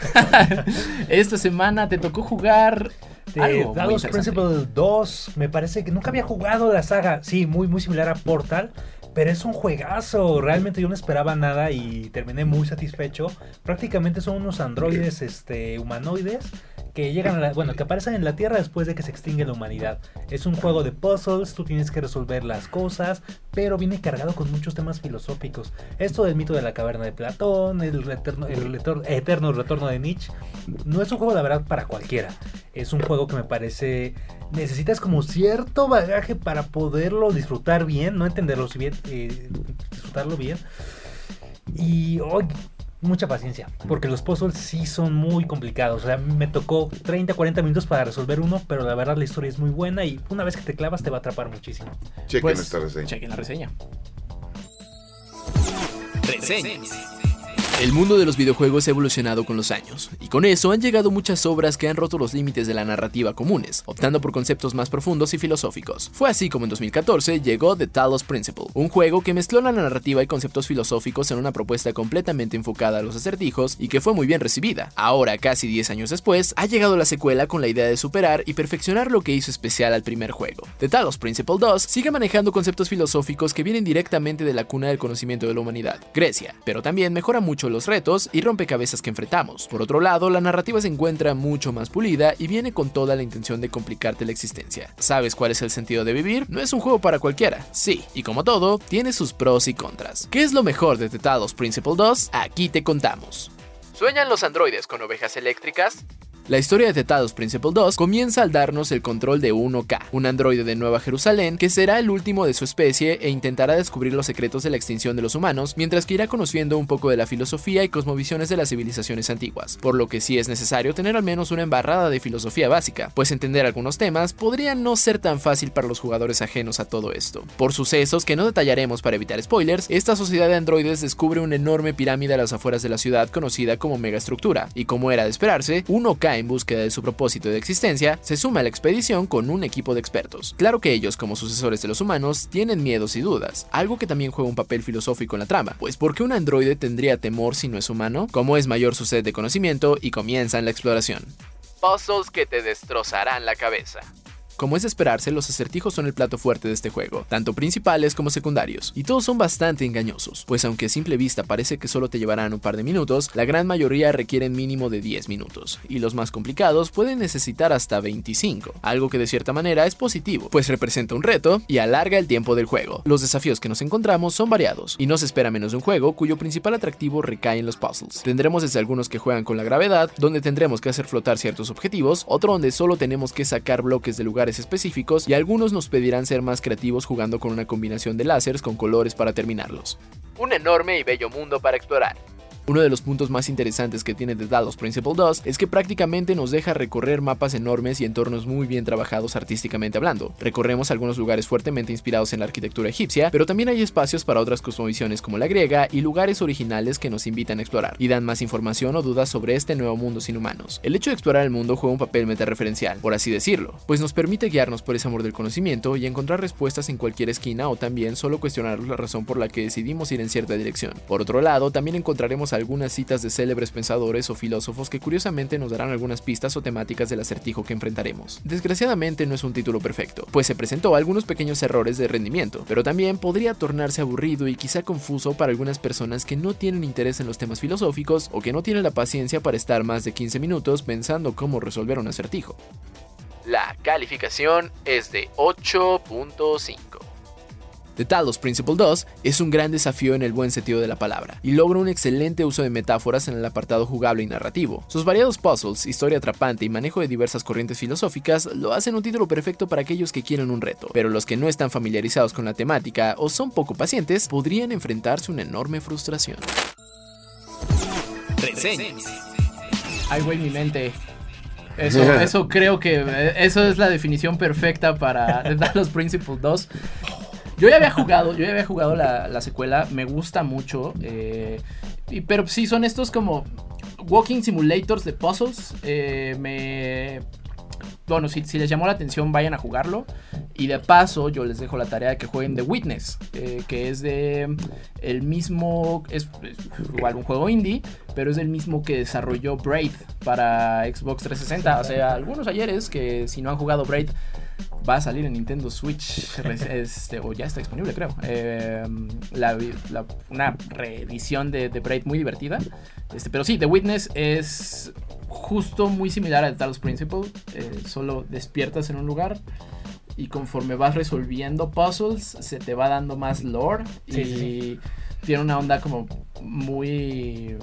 esta semana te tocó jugar algo Talos interesante. Principle 2, me parece que nunca había jugado la saga. Sí, muy, muy similar a Portal. Pero es un juegazo. Realmente yo no esperaba nada y terminé muy satisfecho. Prácticamente son unos androides este, humanoides que llegan a la, bueno, que aparecen en la Tierra después de que se extingue la humanidad. Es un juego de puzzles, tú tienes que resolver las cosas, pero viene cargado con muchos temas filosóficos. Esto del mito de la caverna de Platón, el eterno, el eterno retorno de Nietzsche, no es un juego de verdad para cualquiera. Es un juego que me parece necesitas como cierto bagaje para poderlo disfrutar bien, no entenderlo bien, eh, disfrutarlo bien. Y hoy mucha paciencia, porque los puzzles sí son muy complicados. O sea, me tocó 30, 40 minutos para resolver uno, pero la verdad la historia es muy buena y una vez que te clavas te va a atrapar muchísimo. Chequen pues, esta reseña. Chequen la reseña. Reseñas. El mundo de los videojuegos ha evolucionado con los años, y con eso han llegado muchas obras que han roto los límites de la narrativa comunes, optando por conceptos más profundos y filosóficos. Fue así como en 2014 llegó The Talos Principle, un juego que mezcló la narrativa y conceptos filosóficos en una propuesta completamente enfocada a los acertijos y que fue muy bien recibida. Ahora, casi 10 años después, ha llegado la secuela con la idea de superar y perfeccionar lo que hizo especial al primer juego. The Talos Principle 2 sigue manejando conceptos filosóficos que vienen directamente de la cuna del conocimiento de la humanidad, Grecia, pero también mejora mucho los retos y rompecabezas que enfrentamos. Por otro lado, la narrativa se encuentra mucho más pulida y viene con toda la intención de complicarte la existencia. ¿Sabes cuál es el sentido de vivir? No es un juego para cualquiera, sí, y como todo, tiene sus pros y contras. ¿Qué es lo mejor de Tetados Principle 2? Aquí te contamos. ¿Sueñan los androides con ovejas eléctricas? La historia de Tetados Principle 2 comienza al darnos el control de 1K, un androide de Nueva Jerusalén que será el último de su especie e intentará descubrir los secretos de la extinción de los humanos, mientras que irá conociendo un poco de la filosofía y cosmovisiones de las civilizaciones antiguas, por lo que sí es necesario tener al menos una embarrada de filosofía básica, pues entender algunos temas podría no ser tan fácil para los jugadores ajenos a todo esto. Por sucesos que no detallaremos para evitar spoilers, esta sociedad de androides descubre una enorme pirámide a las afueras de la ciudad conocida como megaestructura, y como era de esperarse, 1K en búsqueda de su propósito de existencia, se suma a la expedición con un equipo de expertos. Claro que ellos, como sucesores de los humanos, tienen miedos y dudas, algo que también juega un papel filosófico en la trama, pues ¿por qué un androide tendría temor si no es humano? ¿Cómo es mayor su sed de conocimiento? Y comienzan la exploración. Puzzles que te destrozarán la cabeza. Como es de esperarse, los acertijos son el plato fuerte de este juego, tanto principales como secundarios, y todos son bastante engañosos, pues aunque a simple vista parece que solo te llevarán un par de minutos, la gran mayoría requieren mínimo de 10 minutos, y los más complicados pueden necesitar hasta 25, algo que de cierta manera es positivo, pues representa un reto y alarga el tiempo del juego. Los desafíos que nos encontramos son variados, y no se espera menos de un juego cuyo principal atractivo recae en los puzzles. Tendremos desde algunos que juegan con la gravedad, donde tendremos que hacer flotar ciertos objetivos, otro donde solo tenemos que sacar bloques de específicos y algunos nos pedirán ser más creativos jugando con una combinación de láseres con colores para terminarlos. Un enorme y bello mundo para explorar. Uno de los puntos más interesantes que tiene The Talos Principle 2 es que prácticamente nos deja recorrer mapas enormes y entornos muy bien trabajados artísticamente hablando. Recorremos algunos lugares fuertemente inspirados en la arquitectura egipcia, pero también hay espacios para otras cosmovisiones como la griega y lugares originales que nos invitan a explorar y dan más información o dudas sobre este nuevo mundo sin humanos. El hecho de explorar el mundo juega un papel metareferencial, por así decirlo, pues nos permite guiarnos por ese amor del conocimiento y encontrar respuestas en cualquier esquina o también solo cuestionar la razón por la que decidimos ir en cierta dirección. Por otro lado, también encontraremos algunas citas de célebres pensadores o filósofos que curiosamente nos darán algunas pistas o temáticas del acertijo que enfrentaremos. Desgraciadamente no es un título perfecto, pues se presentó algunos pequeños errores de rendimiento, pero también podría tornarse aburrido y quizá confuso para algunas personas que no tienen interés en los temas filosóficos o que no tienen la paciencia para estar más de 15 minutos pensando cómo resolver un acertijo. La calificación es de 8.5. The Talos Principle 2 es un gran desafío en el buen sentido de la palabra, y logra un excelente uso de metáforas en el apartado jugable y narrativo. Sus variados puzzles, historia atrapante y manejo de diversas corrientes filosóficas lo hacen un título perfecto para aquellos que quieren un reto, pero los que no están familiarizados con la temática o son poco pacientes podrían enfrentarse a una enorme frustración. Ay, güey, mi mente. Eso, eso creo que eh, eso es la definición perfecta para The Talos Principle 2. Yo ya había jugado, yo ya había jugado la, secuela, me gusta mucho. Eh, pero sí, son estos como walking simulators de puzzles. Eh, me bueno, si, les llamó la atención, vayan a jugarlo. Y de paso, yo les dejo la tarea de que jueguen The Witness, eh, que es de el mismo, es, igual un juego indie, pero es el mismo que desarrolló Braid para Xbox 360. O sea, algunos ayeres que si no han jugado Braid, va a salir en Nintendo Switch, este, o ya está disponible, creo. Em, una reedición de, de Braid muy divertida. Este, pero sí, The Witness es justo muy similar al Talos Principle. eh, solo despiertas en un lugar y conforme vas resolviendo puzzles se te va dando más lore Sí, y sí, tiene una onda como muy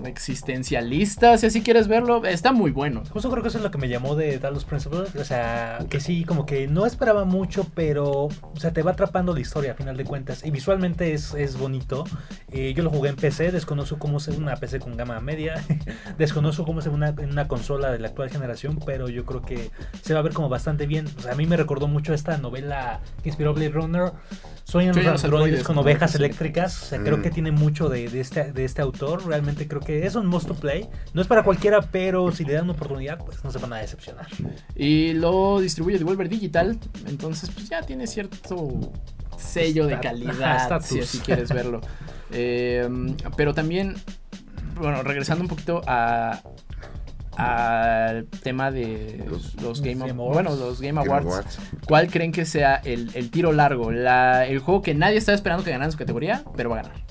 mm, existencialista, si así quieres verlo. Está muy bueno. Justo creo que eso es lo que me llamó de Talos Principle. O sea, que sí, como que no esperaba mucho, pero o sea, te va atrapando la historia a final de cuentas. Y visualmente es, es bonito. Eh, yo lo jugué en PC, desconozco cómo es una PC con gama media. desconozco cómo es una, en una consola de la actual generación, pero yo creo que se va a ver como bastante bien. O sea, a mí me recordó mucho esta novela que inspiró Blade Runner. Sueñan los androides con ovejas eléctricas. O sea, creo Mm. que tiene mucho de, de este, de este autor. Realmente creo que es un must to play. No es para cualquiera, pero si le dan una oportunidad, pues no se van a decepcionar. Y lo distribuye Devolver Digital. Entonces, pues ya tiene cierto sello de calidad, ajá, si así quieres verlo. Eh, pero también, bueno, regresando un poquito a al tema de Los- los, Game, Game Awards. Bueno, los Game Game Awards. ¿Cuál creen que sea el, el tiro largo? La- el juego que nadie estaba esperando que ganara en su categoría, pero va a ganar.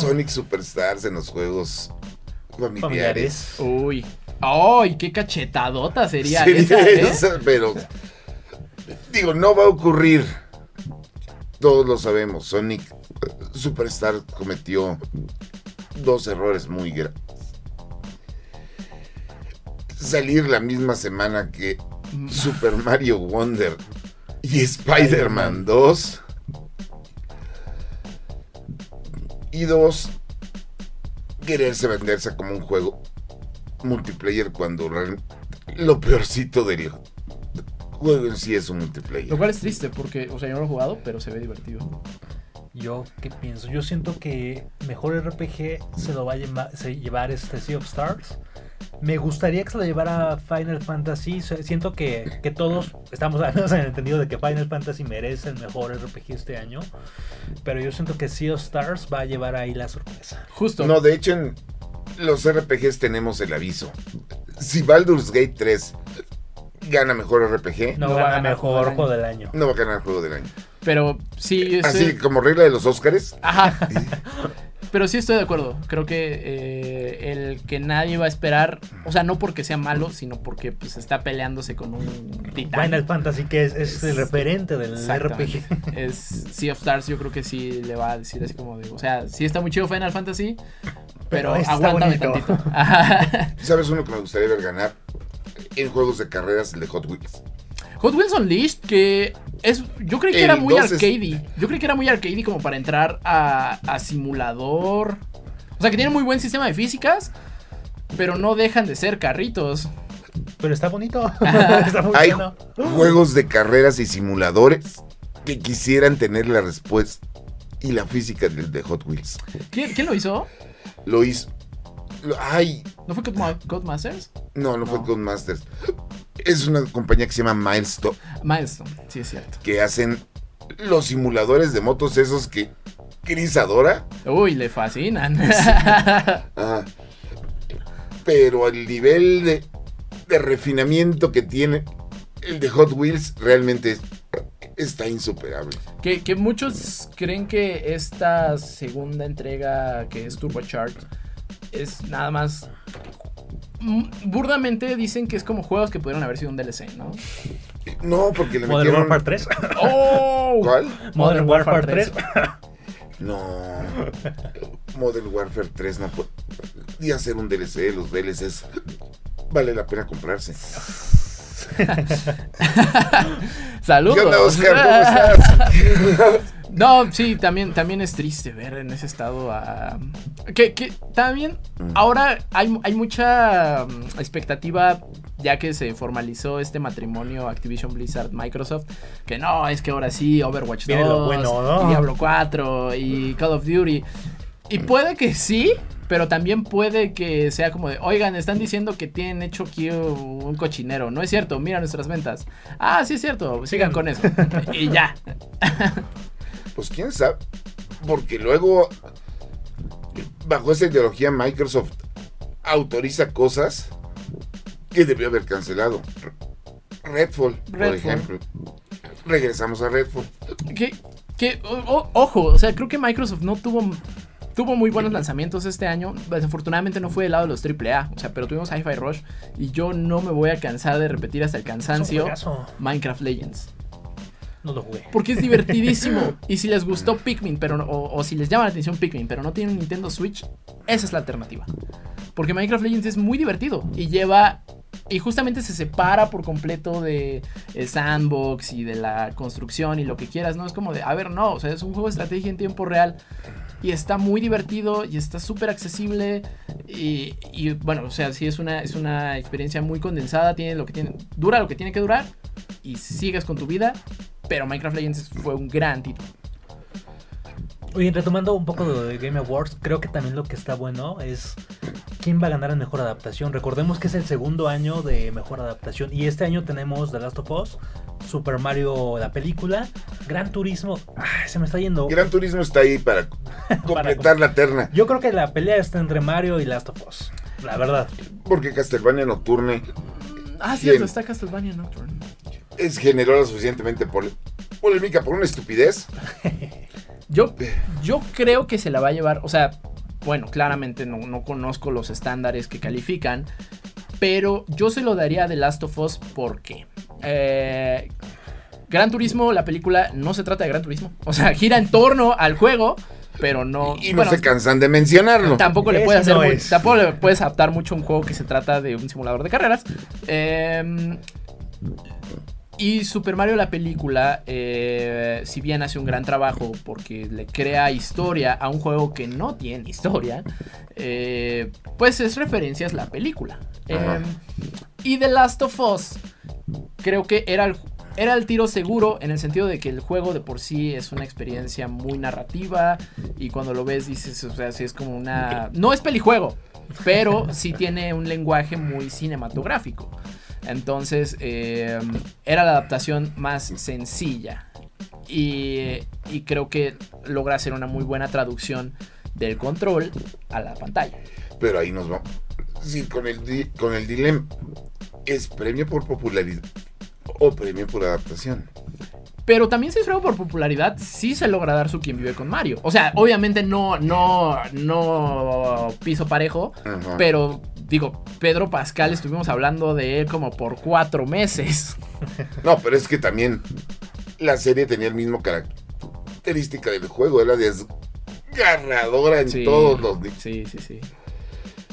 Sonic Superstars en los juegos familiares. Familiares. Uy. ¡Ay, qué cachetadota sería esa, ¿eh? pero digo, no va a ocurrir. Todos lo sabemos. Sonic eh, Superstar cometió dos errores muy graves. Salir la misma semana que Super Mario Wonder y Spider-Man 2. Y dos, quererse venderse como un juego multiplayer cuando lo peorcito del juego en sí es un multiplayer. Lo cual es triste porque, o sea, yo no lo he jugado, pero se ve divertido. Yo, ¿qué pienso? Yo siento que mejor RPG se lo va a lleva- se- llevar este Sea of Stars. Me gustaría que se lo llevara Final Fantasy. Siento que, que todos estamos al menos en el entendido de que Final Fantasy merece el mejor RPG este año. Pero yo siento que Sea of Stars va a llevar ahí la sorpresa. Justo. No, de hecho en los RPGs tenemos el aviso. Si Baldur's Gate 3 gana mejor RPG, No, No va a gana ganar mejor juego juego del año. no va a ganar juego del año. Pero sí, Así como regla de los Óscares, Ajá. Pero sí estoy de acuerdo. Creo que eh, el que nadie va a esperar, o sea, no porque sea malo, sino porque pues está peleándose con un titán. Final Fantasy, que es, es el referente del. RPG. Es Sea of Stars, yo creo que sí le va a decir así como de, o sea, sí está muy chido Final Fantasy, pero, Pero aguántame bonito. tantito. Ajá. ¿sabes uno que me gustaría ver ganar? En juegos de carreras, el de Hot Wheels. Hot Wheels Unleashed, que es. Yo creí que El era muy 2 es- arcadey. Yo creí que era muy arcadey como para entrar a, a simulador. O sea, que tiene muy buen sistema de físicas, pero no dejan de ser carritos. Pero está bonito. Está muy Hay bueno. juegos de carreras y simuladores que quisieran tener la respuesta y la física del de Hot Wheels. ¿Quién, quién lo hizo? Lo hizo. lo- ay, ¿No fue Codema- Codemasters? no, no, fue No. con Masters. Es una compañía que se llama Milestone, Milestone, sí es cierto. que hacen los simuladores de motos esos que Chris adora. Uy, le fascinan. Ah, pero el nivel de, de refinamiento que tiene el de Hot Wheels realmente es- está insuperable. que, que muchos creen que esta segunda entrega, que es Turbocharged, es nada más. Mm, Burdamente dicen que es como juegos que pudieron haber sido un DLC, ¿no? No, porque le Modern metieron... Warfare 3. ¡Oh! ¿Cuál? Modern Warfare 3. No. Modern Warfare 3 no puede hacer un DLC. Los DLCs vale la pena comprarse. Saludos. ¿Qué onda, Oscar? ¿Cómo estás? No, sí, también, también es triste ver en ese estado a... Que, que también Mm. ahora hay, hay mucha mm, expectativa ya que se formalizó este matrimonio Activision Blizzard Microsoft, que no, es que ahora sí Overwatch 2, Viene lo bueno, ¿no? y Diablo 4 y Call of Duty. Y puede que sí, pero también puede que sea como de, oigan, están diciendo que tienen hecho aquí un cochinero. No es cierto, mira nuestras ventas. Ah, sí es cierto, sigan con eso. y ya. Pues quién sabe. Porque luego, bajo esa ideología, Microsoft autoriza cosas que debió haber cancelado. Redfall, por ejemplo. Regresamos a Redfall. Que, que o- ojo, o sea, creo que Microsoft no tuvo tuvo muy buenos lanzamientos este año. Desafortunadamente no fue del lado de los AAA, o sea, pero tuvimos Hi-Fi Rush y yo no me voy a cansar de repetir hasta el cansancio. Minecraft Legends. Porque es divertidísimo. y si les gustó Pikmin, pero no- o, si les llama la atención Pikmin, pero no tienen Nintendo Switch, esa es la alternativa. Porque Minecraft Legends es muy divertido y lleva. Y justamente se separa por completo de sandbox y de la construcción y lo que quieras, ¿no? Es como de, a ver, no, o sea, es un juego de estrategia en tiempo real y está muy divertido y está súper accesible y, y, bueno, o sea, sí es una, es una experiencia muy condensada, tiene lo que tiene, dura lo que tiene que durar y sigues con tu vida, pero Minecraft Legends fue un gran título. Oye, retomando un poco de Game Awards, creo que también lo que está bueno es quién va a ganar en mejor adaptación. Recordemos que es el segundo año de mejor adaptación y este año tenemos The Last of Us, Super Mario la película, Gran Turismo. Ay, se me está yendo. Gran Turismo está ahí para completar la terna. Yo creo que la pelea está entre Mario y Last of Us. La verdad. Porque Castlevania Nocturne Ah, cierto, Bien. está Castlevania Nocturne. Es generó la suficientemente polémica por una estupidez. Yo, yo creo que se la va a llevar, o sea, bueno, claramente no, no conozco los estándares que califican, pero yo se lo daría a The Last of Us porque eh, Gran Turismo, la película, no se trata de Gran Turismo, o sea, gira en torno al juego, pero no... y no bueno, se cansan de mencionarlo. Tampoco le puedes hacer no muy- tampoco le puedes adaptar mucho a un juego que se trata de un simulador de carreras. Eh, y Super Mario la película, eh, si bien hace un gran trabajo porque le crea historia a un juego que no tiene historia, eh, pues es referencias la película. Eh, y The Last of Us, creo que era el, era el tiro seguro en el sentido de que el juego de por sí es una experiencia muy narrativa y cuando lo ves dices, o sea, sí es como una... No es pelijuego, pero sí tiene un lenguaje muy cinematográfico. Entonces, eh, era la adaptación más sencilla. Y, y creo que logra hacer una muy buena traducción del control a la pantalla. Pero ahí nos vamos. Sí, con el, con el dilema. ¿Es premio por popularidad o premio por adaptación? Pero también si es juego por popularidad, sí se logra dar su quien vive con Mario. O sea, obviamente no, no, no piso parejo. Ajá. Pero digo, Pedro Pascal estuvimos hablando de él como por cuatro meses. No, pero es que también la serie tenía el mismo característica del juego. Era desgarradora en Sí, todos los... Sí, sí, sí.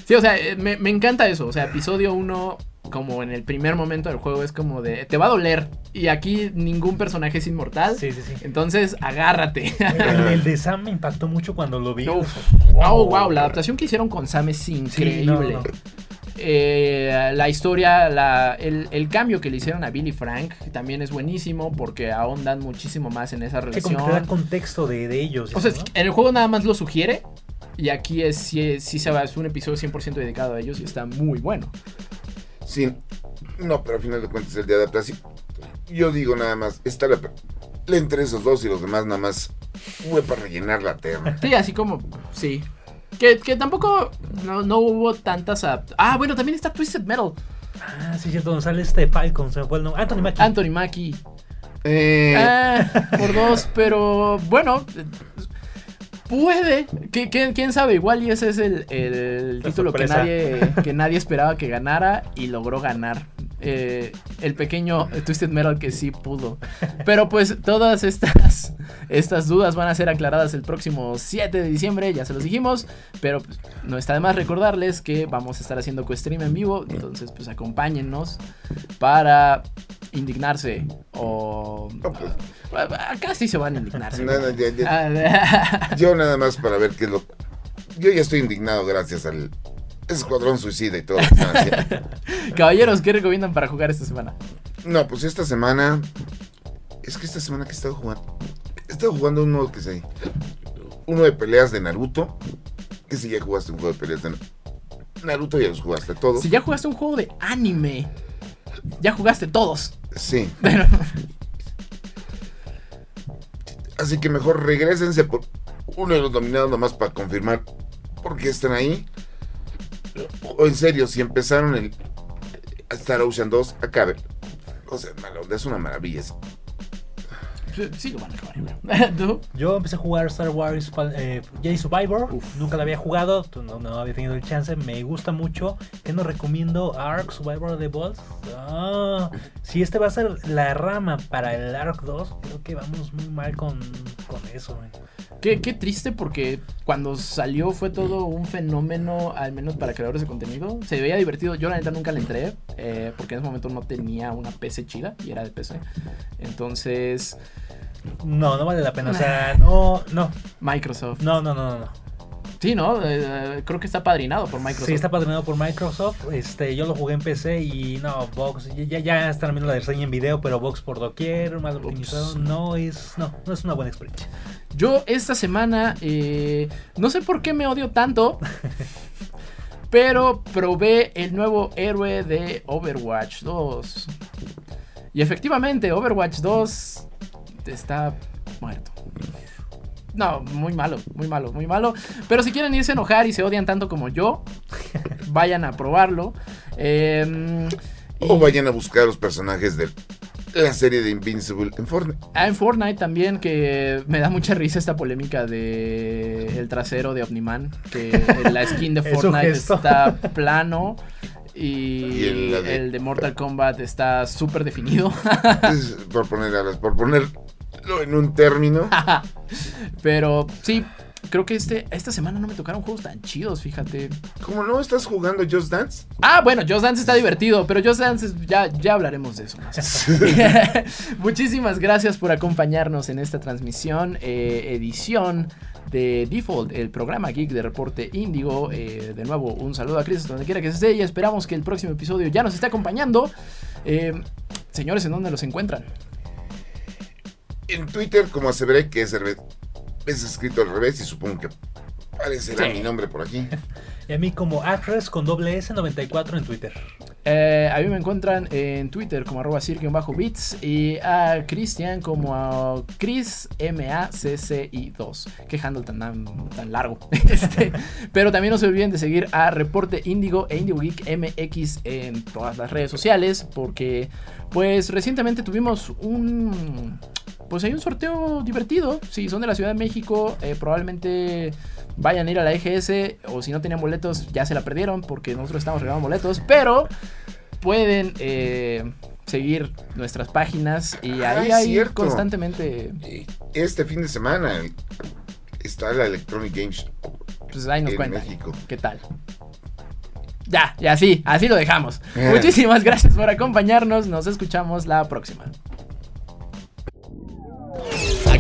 Sí, o sea, eh, me, me encanta eso. O sea, episodio 1, como en el primer momento del juego, es como de. Te va a doler. Y aquí ningún personaje es inmortal. Sí, sí, sí. Entonces, agárrate. El, el de Sam me impactó mucho cuando lo vi. Uf. Oh, wow, la adaptación que hicieron con Sam es increíble. no, no. Eh, la historia, la- el, el cambio que le hicieron a Billy Frank también es buenísimo porque ahondan muchísimo más en esa relación. como que te da contexto de, de ellos. O sea, en el juego nada más lo sugiere. Y aquí es, sí, sí se va, es un episodio 100% dedicado a ellos y está muy bueno. Sí. No, pero al final de cuentas el de adaptación. Yo digo nada más. Está la... la entre esos dos y los demás nada más fue para rellenar la terna. Sí, así como, sí. Que, que tampoco no, no hubo tantas... Ah, bueno, también está Twisted Metal. Ah, sí, cierto. Donde sale este Falcon. Se me fue el nombre. Anthony Mackie. Anthony Mackie. Eh, Ah, por dos, pero bueno, puede. ¿Qui- ¿Quién, quién sabe? Igual y ese es el, el título que nadie, que nadie esperaba que ganara y logró ganar. Eh, el pequeño Twisted Metal que sí pudo. Pero pues todas estas, estas dudas van a ser aclaradas el próximo 7 de diciembre, ya se los dijimos. Pero pues, no está de más recordarles que vamos a estar haciendo co-stream en vivo. Entonces pues acompáñennos para indignarse o... no, pues, Acá sí se van a indignarse. nada, ya- ya- Ah, yo nada más para ver qué es lo... Yo ya estoy indignado gracias al Escuadrón Suicida y todo. Caballeros, ¿qué recomiendan para jugar esta semana? No, pues esta semana. Es que esta semana que he estado jugando. He estado jugando uno que se. Uno de peleas de Naruto. Que si ya jugaste un juego de peleas de Na- Naruto, ya los jugaste todos. Si ya jugaste un juego de anime, ya jugaste todos. Sí. Pero, Así que mejor regresense por uno de los nominados nomás para confirmar por qué están ahí. O en serio, si empezaron el Star Ocean 2, acabe. O sea, es una maravilla. Sí lo van a acabar. ¿Tú? Yo empecé a jugar Star Wars eh, Jedi Survivor. Uf. Nunca lo había jugado, no, no había tenido el chance. Me gusta mucho. ¿Qué nos recomiendo? Ark Survivor de Boss. Ah, si este va a ser la rama para el Ark 2, creo que vamos muy mal con, con eso. Qué, qué triste porque cuando salió fue todo un fenómeno, al menos para creadores de contenido. Se veía divertido. Yo la neta nunca le entré eh, porque en ese momento no tenía una PC chida y era de PC. Entonces, No, no vale la pena. O sea, no, no, Microsoft. no, no, no, no. Sí, ¿no? Eh, creo que está padrinado por Microsoft. Sí, está patrocinado por Microsoft. Este, yo lo jugué en PC y no, Vox, ya, ya están viendo la reseña en video, pero Vox por doquier, mal optimizado, no es, no, no es una buena experiencia. Yo esta semana, eh, no sé por qué me odio tanto, pero probé el nuevo héroe de Overwatch 2. Y efectivamente, Overwatch 2 está muerto. No, muy malo, muy malo, muy malo. Pero si quieren irse a enojar y se odian tanto como yo, vayan a probarlo. Eh, O vayan a buscar los personajes de la serie de Invincible en Fortnite. Ah, en Fortnite también, que me da mucha risa esta polémica de el trasero de Omniman, que la skin de Fortnite está plano y, Y el- de- el de Mortal Kombat está súper definido. Es por poner por ponerlo en un término. Pero sí, creo que este, esta semana no me tocaron juegos tan chidos, fíjate. ¿Cómo no estás jugando Just Dance? Ah, bueno, Just Dance está divertido, pero Just Dance es- ya, ya hablaremos de eso. Muchísimas gracias por acompañarnos en esta transmisión, eh, edición de Default, el programa geek de Reporte Índigo. Eh, de nuevo, un saludo a Chris donde quiera que esté y esperamos que el próximo episodio ya nos esté acompañando. Eh, señores, ¿en dónde los encuentran? En Twitter, como aseveré que es, escrito al revés y supongo que aparecerá Sí. mi nombre por aquí. Y a mí como Acres con doble S 94 en Twitter. Eh, a mí me encuentran en Twitter como arroba bits y a Cristian como a Chris MACCI2. Qué handle tan, tan, tan largo. Este, pero también no se olviden de seguir a Reporte Índigo e Indigo Geek MX en todas las redes sociales porque pues recientemente tuvimos un... Pues hay un sorteo divertido. Si son de la Ciudad de México, eh, probablemente vayan a ir a la EGS o si no tenían boletos ya se la perdieron porque nosotros estamos regalando boletos. Pero pueden eh, seguir nuestras páginas y Ah, ahí es hay constantemente... Este fin de semana está la Electronic Games Pues ahí nos en cuentan. México. ¿Qué tal? Ya, y así, así lo dejamos. Eh. Muchísimas gracias por acompañarnos. Nos escuchamos la próxima.